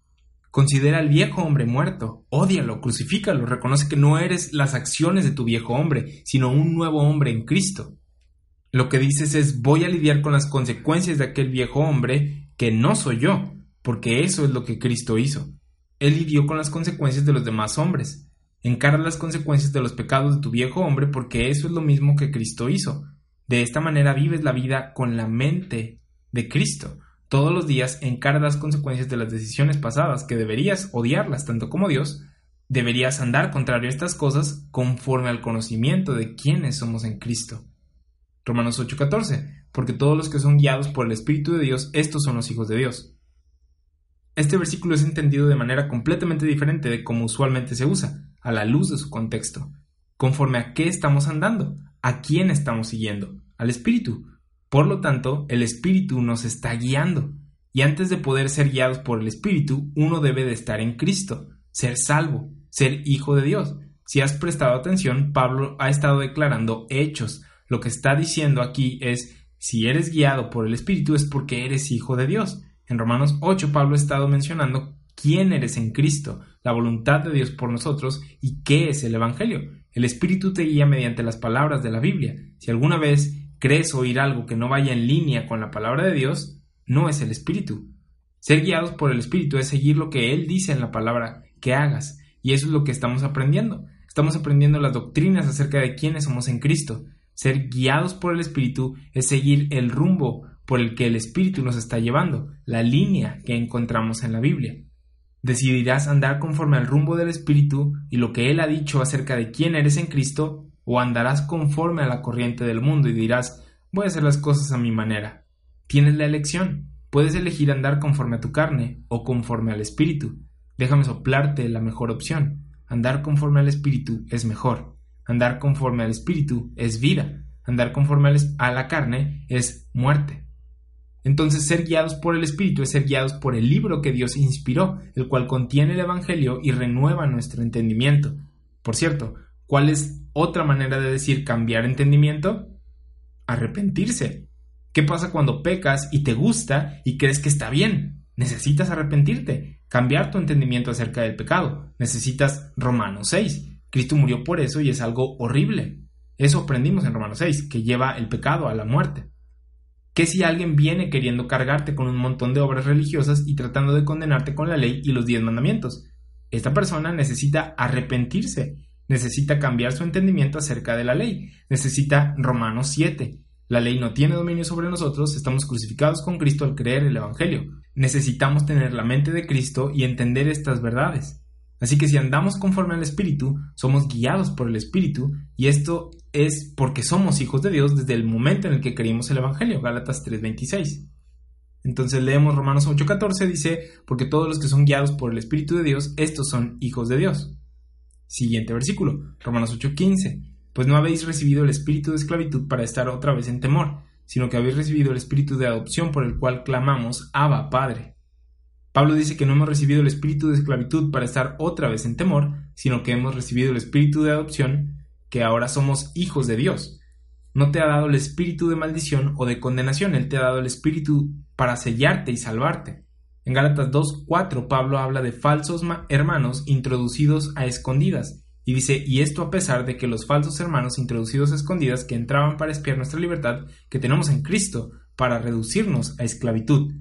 Speaker 1: Considera al viejo hombre muerto, ódialo, crucifícalo, reconoce que no eres las acciones de tu viejo hombre, sino un nuevo hombre en Cristo. Lo que dices es voy a lidiar con las consecuencias de aquel viejo hombre que no soy yo, porque eso es lo que Cristo hizo. Él lidió con las consecuencias de los demás hombres. Encara las consecuencias de los pecados de tu viejo hombre porque eso es lo mismo que Cristo hizo. De esta manera vives la vida con la mente de Cristo. Todos los días encara las consecuencias de las decisiones pasadas, que deberías odiarlas tanto como Dios, deberías andar contrario a estas cosas conforme al conocimiento de quiénes somos en Cristo. Romanos 8:14, porque todos los que son guiados por el Espíritu de Dios, estos son los hijos de Dios. Este versículo es entendido de manera completamente diferente de como usualmente se usa, a la luz de su contexto. Conforme a qué estamos andando, ¿A quién estamos siguiendo? Al Espíritu. Por lo tanto, el Espíritu nos está guiando. Y antes de poder ser guiados por el Espíritu, uno debe de estar en Cristo, ser salvo, ser hijo de Dios. Si has prestado atención, Pablo ha estado declarando hechos. Lo que está diciendo aquí es, si eres guiado por el Espíritu es porque eres hijo de Dios. En Romanos 8 Pablo ha estado mencionando quién eres en Cristo, la voluntad de Dios por nosotros y qué es el Evangelio. El Espíritu te guía mediante las palabras de la Biblia. Si alguna vez crees oír algo que no vaya en línea con la palabra de Dios, no es el Espíritu. Ser guiados por el Espíritu es seguir lo que Él dice en la palabra que hagas, y eso es lo que estamos aprendiendo. Estamos aprendiendo las doctrinas acerca de quiénes somos en Cristo. Ser guiados por el Espíritu es seguir el rumbo por el que el Espíritu nos está llevando, la línea que encontramos en la Biblia. ¿Decidirás andar conforme al rumbo del Espíritu y lo que Él ha dicho acerca de quién eres en Cristo? ¿O andarás conforme a la corriente del mundo y dirás, voy a hacer las cosas a mi manera? Tienes la elección. Puedes elegir andar conforme a tu carne o conforme al Espíritu. Déjame soplarte la mejor opción. Andar conforme al Espíritu es mejor. Andar conforme al Espíritu es vida. andar conforme a la carne es muerte. Entonces ser guiados por el Espíritu es ser guiados por el libro que Dios inspiró, el cual contiene el Evangelio y renueva nuestro entendimiento. Por cierto, ¿cuál es otra manera de decir cambiar entendimiento? Arrepentirse. ¿Qué pasa cuando pecas y te gusta y crees que está bien? Necesitas arrepentirte, cambiar tu entendimiento acerca del pecado. Necesitas Romanos 6. Cristo murió por eso y es algo horrible. Eso aprendimos en Romanos 6, que lleva el pecado a la muerte. ¿Qué si alguien viene queriendo cargarte con un montón de obras religiosas y tratando de condenarte con la ley y los diez mandamientos? Esta persona necesita arrepentirse, necesita cambiar su entendimiento acerca de la ley, necesita Romanos 7. La ley no tiene dominio sobre nosotros, estamos crucificados con Cristo al creer el Evangelio. Necesitamos tener la mente de Cristo y entender estas verdades. Así que si andamos conforme al Espíritu, somos guiados por el Espíritu, y esto es porque somos hijos de Dios desde el momento en el que creímos el Evangelio, Gálatas 3:26. Entonces leemos Romanos 8:14, dice, porque todos los que son guiados por el Espíritu de Dios, estos son hijos de Dios. Siguiente versículo, Romanos 8:15, pues no habéis recibido el espíritu de esclavitud para estar otra vez en temor, sino que habéis recibido el espíritu de adopción por el cual clamamos, Abba, Padre. Pablo dice que no hemos recibido el espíritu de esclavitud para estar otra vez en temor, sino que hemos recibido el espíritu de adopción, que ahora somos hijos de Dios. No te ha dado el espíritu de maldición o de condenación, Él te ha dado el espíritu para sellarte y salvarte. En Gálatas 2.4 Pablo habla de falsos hermanos introducidos a escondidas, y dice, y esto a pesar de que los falsos hermanos introducidos a escondidas que entraban para espiar nuestra libertad que tenemos en Cristo, para reducirnos a esclavitud.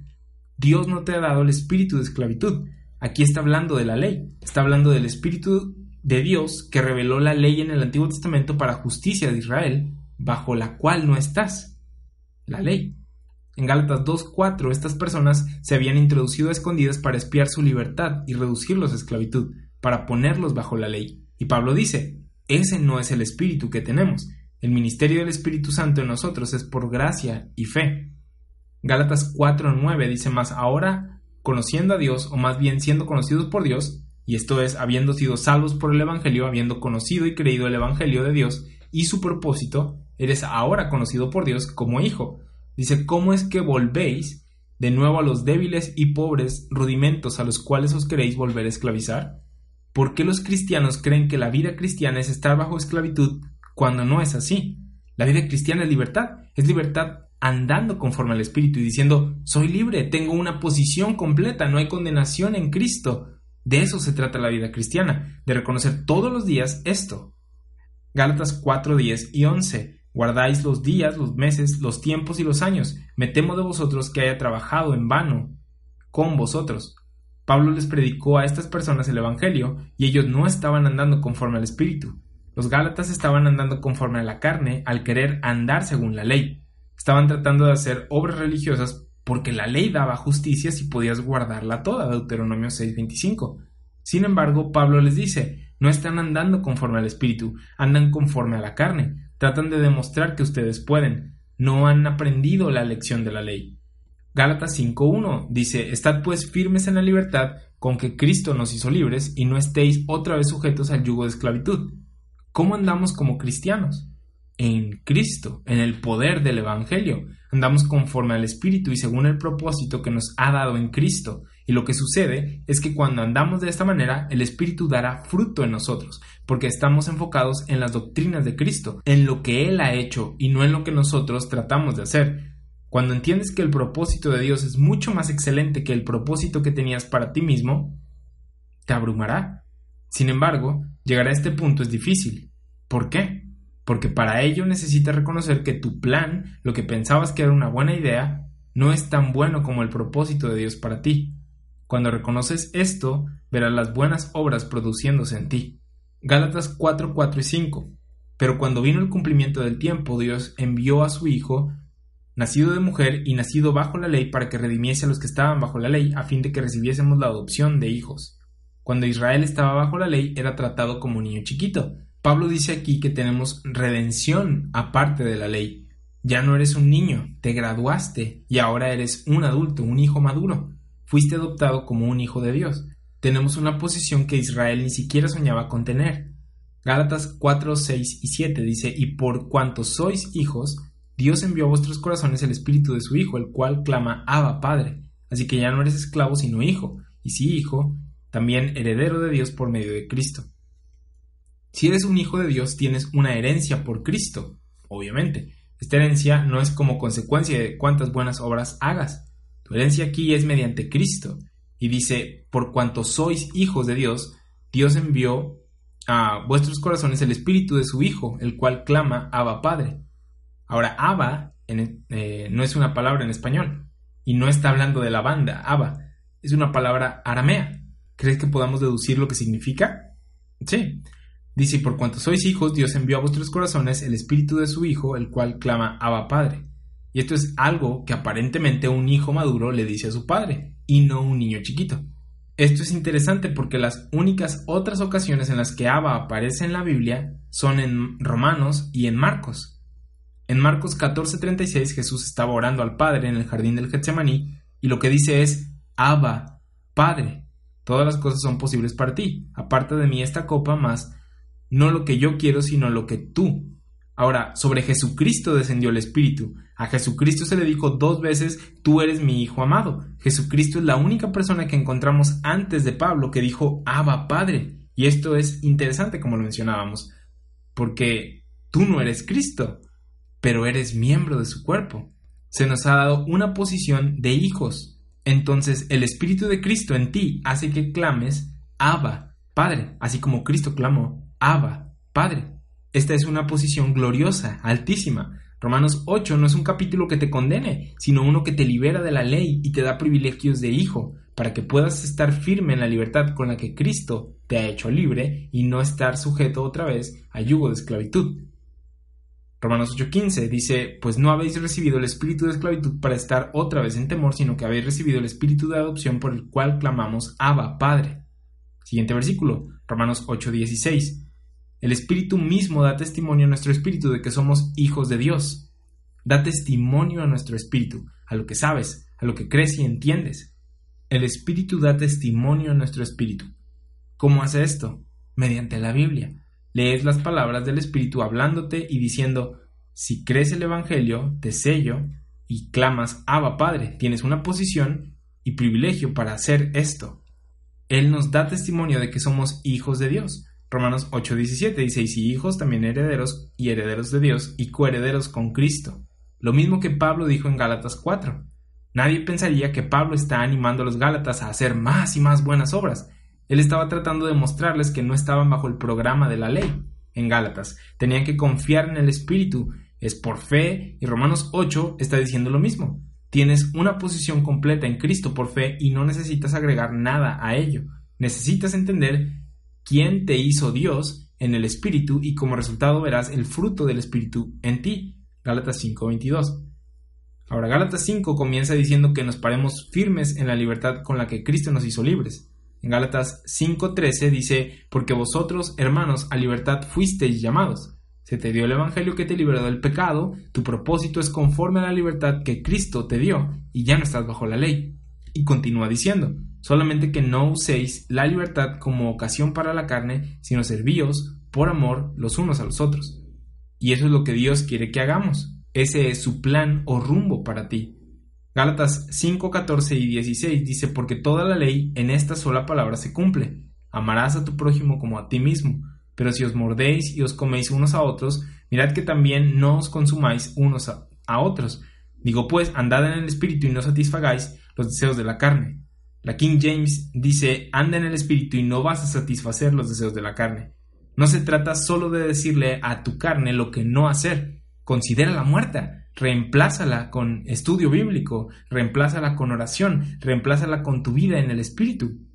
Speaker 1: Dios no te ha dado el espíritu de esclavitud. Aquí está hablando de la ley. Está hablando del espíritu de Dios que reveló la ley en el Antiguo Testamento para justicia de Israel, bajo la cual no estás. La ley. En Gálatas 2.4 estas personas se habían introducido escondidas para espiar su libertad y reducirlos a esclavitud, para ponerlos bajo la ley. Y Pablo dice, ese no es el espíritu que tenemos. El ministerio del Espíritu Santo en nosotros es por gracia y fe. Gálatas 4:9 dice más ahora, conociendo a Dios, o más bien siendo conocidos por Dios, y esto es, habiendo sido salvos por el Evangelio, habiendo conocido y creído el Evangelio de Dios y su propósito, eres ahora conocido por Dios como hijo. Dice, ¿cómo es que volvéis de nuevo a los débiles y pobres rudimentos a los cuales os queréis volver a esclavizar? ¿Por qué los cristianos creen que la vida cristiana es estar bajo esclavitud cuando no es así? La vida cristiana es libertad, es libertad andando conforme al Espíritu y diciendo, soy libre, tengo una posición completa, no hay condenación en Cristo. De eso se trata la vida cristiana, de reconocer todos los días esto. Gálatas 4, 10 y 11. Guardáis los días, los meses, los tiempos y los años. Me temo de vosotros que haya trabajado en vano con vosotros. Pablo les predicó a estas personas el Evangelio y ellos no estaban andando conforme al Espíritu. Los Gálatas estaban andando conforme a la carne al querer andar según la ley. Estaban tratando de hacer obras religiosas porque la ley daba justicia si podías guardarla toda, Deuteronomio 6:25. Sin embargo, Pablo les dice, no están andando conforme al Espíritu, andan conforme a la carne, tratan de demostrar que ustedes pueden, no han aprendido la lección de la ley. Gálatas 5.1 dice, Estad pues firmes en la libertad con que Cristo nos hizo libres y no estéis otra vez sujetos al yugo de esclavitud. ¿Cómo andamos como cristianos? En Cristo, en el poder del Evangelio. Andamos conforme al Espíritu y según el propósito que nos ha dado en Cristo. Y lo que sucede es que cuando andamos de esta manera, el Espíritu dará fruto en nosotros, porque estamos enfocados en las doctrinas de Cristo, en lo que Él ha hecho y no en lo que nosotros tratamos de hacer. Cuando entiendes que el propósito de Dios es mucho más excelente que el propósito que tenías para ti mismo, te abrumará. Sin embargo, llegar a este punto es difícil. ¿Por qué? Porque para ello necesitas reconocer que tu plan, lo que pensabas que era una buena idea, no es tan bueno como el propósito de Dios para ti. Cuando reconoces esto, verás las buenas obras produciéndose en ti. Gálatas 4, 4 y 5. Pero cuando vino el cumplimiento del tiempo, Dios envió a su Hijo, nacido de mujer y nacido bajo la ley, para que redimiese a los que estaban bajo la ley, a fin de que recibiésemos la adopción de hijos. Cuando Israel estaba bajo la ley, era tratado como un niño chiquito, Pablo dice aquí que tenemos redención aparte de la ley. Ya no eres un niño, te graduaste y ahora eres un adulto, un hijo maduro. Fuiste adoptado como un hijo de Dios. Tenemos una posición que Israel ni siquiera soñaba con tener. Gálatas 4, 6 y 7 dice, y por cuanto sois hijos, Dios envió a vuestros corazones el espíritu de su Hijo, el cual clama Abba Padre. Así que ya no eres esclavo sino hijo, y si hijo, también heredero de Dios por medio de Cristo. Si eres un hijo de Dios, tienes una herencia por Cristo, obviamente. Esta herencia no es como consecuencia de cuántas buenas obras hagas. Tu herencia aquí es mediante Cristo. Y dice, por cuanto sois hijos de Dios, Dios envió a vuestros corazones el espíritu de su Hijo, el cual clama Abba Padre. Ahora, Abba eh, no es una palabra en español y no está hablando de la banda, Abba, es una palabra aramea. ¿Crees que podamos deducir lo que significa? Sí. Dice, por cuanto sois hijos, Dios envió a vuestros corazones el espíritu de su Hijo, el cual clama Abba Padre. Y esto es algo que aparentemente un hijo maduro le dice a su padre, y no un niño chiquito. Esto es interesante porque las únicas otras ocasiones en las que Abba aparece en la Biblia son en Romanos y en Marcos. En Marcos 14:36 Jesús estaba orando al Padre en el jardín del Getsemaní y lo que dice es, Abba, Padre, todas las cosas son posibles para ti, aparte de mí esta copa más, no lo que yo quiero, sino lo que tú. Ahora, sobre Jesucristo descendió el Espíritu. A Jesucristo se le dijo dos veces, tú eres mi Hijo amado. Jesucristo es la única persona que encontramos antes de Pablo que dijo, Abba Padre. Y esto es interesante como lo mencionábamos, porque tú no eres Cristo, pero eres miembro de su cuerpo. Se nos ha dado una posición de hijos. Entonces el Espíritu de Cristo en ti hace que clames, Abba, Padre, así como Cristo clamó, Abba, Padre. Esta es una posición gloriosa, altísima. Romanos 8 no es un capítulo que te condene, sino uno que te libera de la ley y te da privilegios de hijo, para que puedas estar firme en la libertad con la que Cristo te ha hecho libre y no estar sujeto otra vez a yugo de esclavitud. Romanos 8:15 dice, pues no habéis recibido el espíritu de esclavitud para estar otra vez en temor, sino que habéis recibido el espíritu de adopción por el cual clamamos Abba, Padre. Siguiente versículo, Romanos 8:16. El Espíritu mismo da testimonio a nuestro espíritu de que somos hijos de Dios. Da testimonio a nuestro espíritu, a lo que sabes, a lo que crees y entiendes. El Espíritu da testimonio a nuestro espíritu. ¿Cómo hace esto? Mediante la Biblia. Lees las palabras del Espíritu hablándote y diciendo, si crees el Evangelio, te sello, y clamas, Abba Padre, tienes una posición y privilegio para hacer esto. Él nos da testimonio de que somos hijos de Dios. Romanos 8:17 dice, y hijos también herederos y herederos de Dios y coherederos con Cristo. Lo mismo que Pablo dijo en Gálatas 4. Nadie pensaría que Pablo está animando a los Gálatas a hacer más y más buenas obras. Él estaba tratando de mostrarles que no estaban bajo el programa de la ley. En Gálatas, tenían que confiar en el Espíritu. Es por fe y Romanos 8 está diciendo lo mismo. Tienes una posición completa en Cristo por fe y no necesitas agregar nada a ello. Necesitas entender quién te hizo Dios en el Espíritu y como resultado verás el fruto del Espíritu en ti. Gálatas 5:22. Ahora Gálatas 5 comienza diciendo que nos paremos firmes en la libertad con la que Cristo nos hizo libres. En Gálatas 5:13 dice, porque vosotros, hermanos, a libertad fuisteis llamados. Se te dio el Evangelio que te liberó del pecado, tu propósito es conforme a la libertad que Cristo te dio, y ya no estás bajo la ley. Y continúa diciendo, solamente que no uséis la libertad como ocasión para la carne, sino servíos por amor los unos a los otros. Y eso es lo que Dios quiere que hagamos. Ese es su plan o rumbo para ti. Gálatas 5, 14 y 16 dice, porque toda la ley en esta sola palabra se cumple. Amarás a tu prójimo como a ti mismo. Pero si os mordéis y os coméis unos a otros, mirad que también no os consumáis unos a, a otros. Digo pues, andad en el espíritu y no satisfagáis los deseos de la carne la King James dice, anda en el espíritu y no vas a satisfacer los deseos de la carne. No se trata solo de decirle a tu carne lo que no hacer. Considérala muerta. Reemplázala con estudio bíblico, reemplázala con oración, reemplázala con tu vida en el espíritu.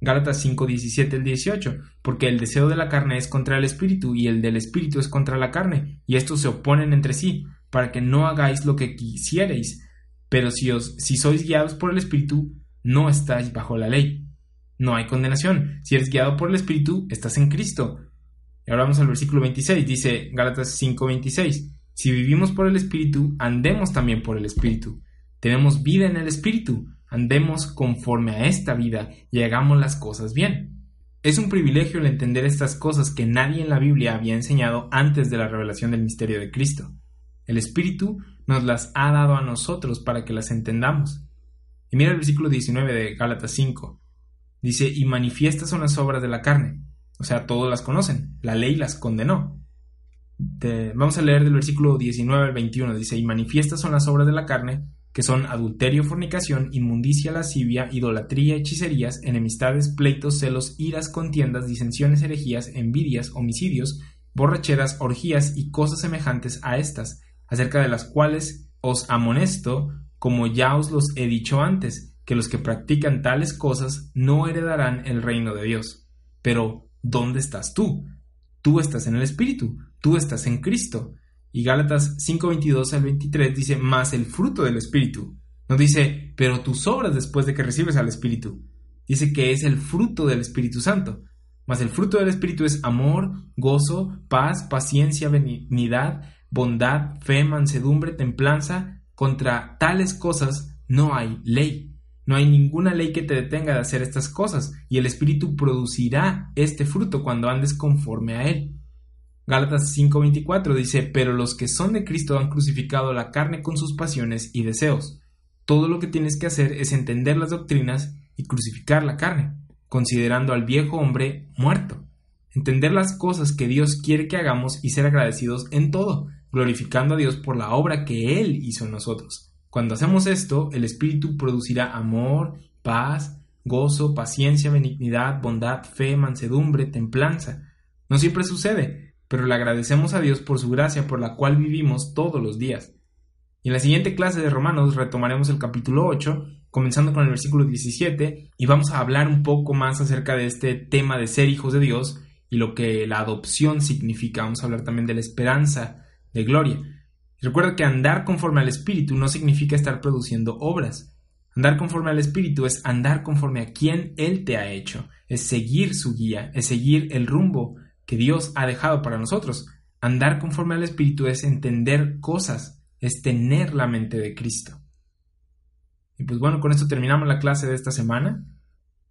Speaker 1: Gálatas 5, 17 al 18, porque el deseo de la carne es contra el espíritu y el del espíritu es contra la carne, y estos se oponen entre sí, para que no hagáis lo que quisierais. Pero si, os, si sois guiados por el espíritu, no estáis bajo la ley. No hay condenación. Si eres guiado por el Espíritu, estás en Cristo. Y ahora vamos al versículo 26. Dice Gálatas 5:26. Si vivimos por el Espíritu, andemos también por el Espíritu. Tenemos vida en el Espíritu. Andemos conforme a esta vida y hagamos las cosas bien. Es un privilegio el entender estas cosas que nadie en la Biblia había enseñado antes de la revelación del misterio de Cristo. El Espíritu nos las ha dado a nosotros para que las entendamos. Y mira el versículo 19 de Gálatas 5. Dice, y manifiestas son las obras de la carne. O sea, todos las conocen. La ley las condenó. vamos a leer del versículo 19 al 21. Dice, y manifiestas son las obras de la carne, que son adulterio, fornicación, inmundicia, lascivia, idolatría, hechicerías, enemistades, pleitos, celos, iras, contiendas, disensiones, herejías, envidias, homicidios, borracheras, orgías y cosas semejantes a estas, acerca de las cuales os amonesto, como ya os los he dicho antes, que los que practican tales cosas no heredarán el reino de Dios. Pero, ¿dónde estás tú? Tú estás en el Espíritu, tú estás en Cristo. Y Gálatas 5:22 al 23 dice, más el fruto del Espíritu. No dice, pero tus obras después de que recibes al Espíritu. Dice que es el fruto del Espíritu Santo. Mas el fruto del Espíritu es amor, gozo, paz, paciencia, benignidad, bondad, fe, mansedumbre, templanza. Contra tales cosas no hay ley. No hay ninguna ley que te detenga de hacer estas cosas, y el Espíritu producirá este fruto cuando andes conforme a él. Gálatas 5:24 dice, pero los que son de Cristo han crucificado la carne con sus pasiones y deseos. Todo lo que tienes que hacer es entender las doctrinas y crucificar la carne, considerando al viejo hombre muerto. Entender las cosas que Dios quiere que hagamos y ser agradecidos en todo, glorificando a Dios por la obra que Él hizo en nosotros. Cuando hacemos esto, el Espíritu producirá amor, paz, gozo, paciencia, benignidad, bondad, fe, mansedumbre, templanza. No siempre sucede, pero le agradecemos a Dios por su gracia por la cual vivimos todos los días. Y en la siguiente clase de Romanos retomaremos el capítulo 8, comenzando con el versículo 17, y vamos a hablar un poco más acerca de este tema de ser hijos de Dios y lo que la adopción significa. Vamos a hablar también de la esperanza de gloria. recuerda que andar conforme al Espíritu no significa estar produciendo obras. Andar conforme al Espíritu es andar conforme a quien Él te ha hecho, es seguir su guía, es seguir el rumbo que Dios ha dejado para nosotros. Andar conforme al Espíritu es entender cosas, es tener la mente de Cristo. Y pues bueno, con esto terminamos la clase de esta semana.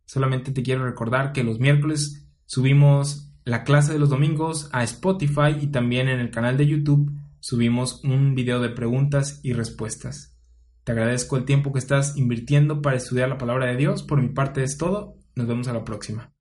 Speaker 1: Solamente te quiero recordar que los miércoles subimos la clase de los domingos a Spotify y también en el canal de YouTube subimos un video de preguntas y respuestas. Te agradezco el tiempo que estás invirtiendo para estudiar la palabra de Dios. Por mi parte es todo. Nos vemos a la próxima.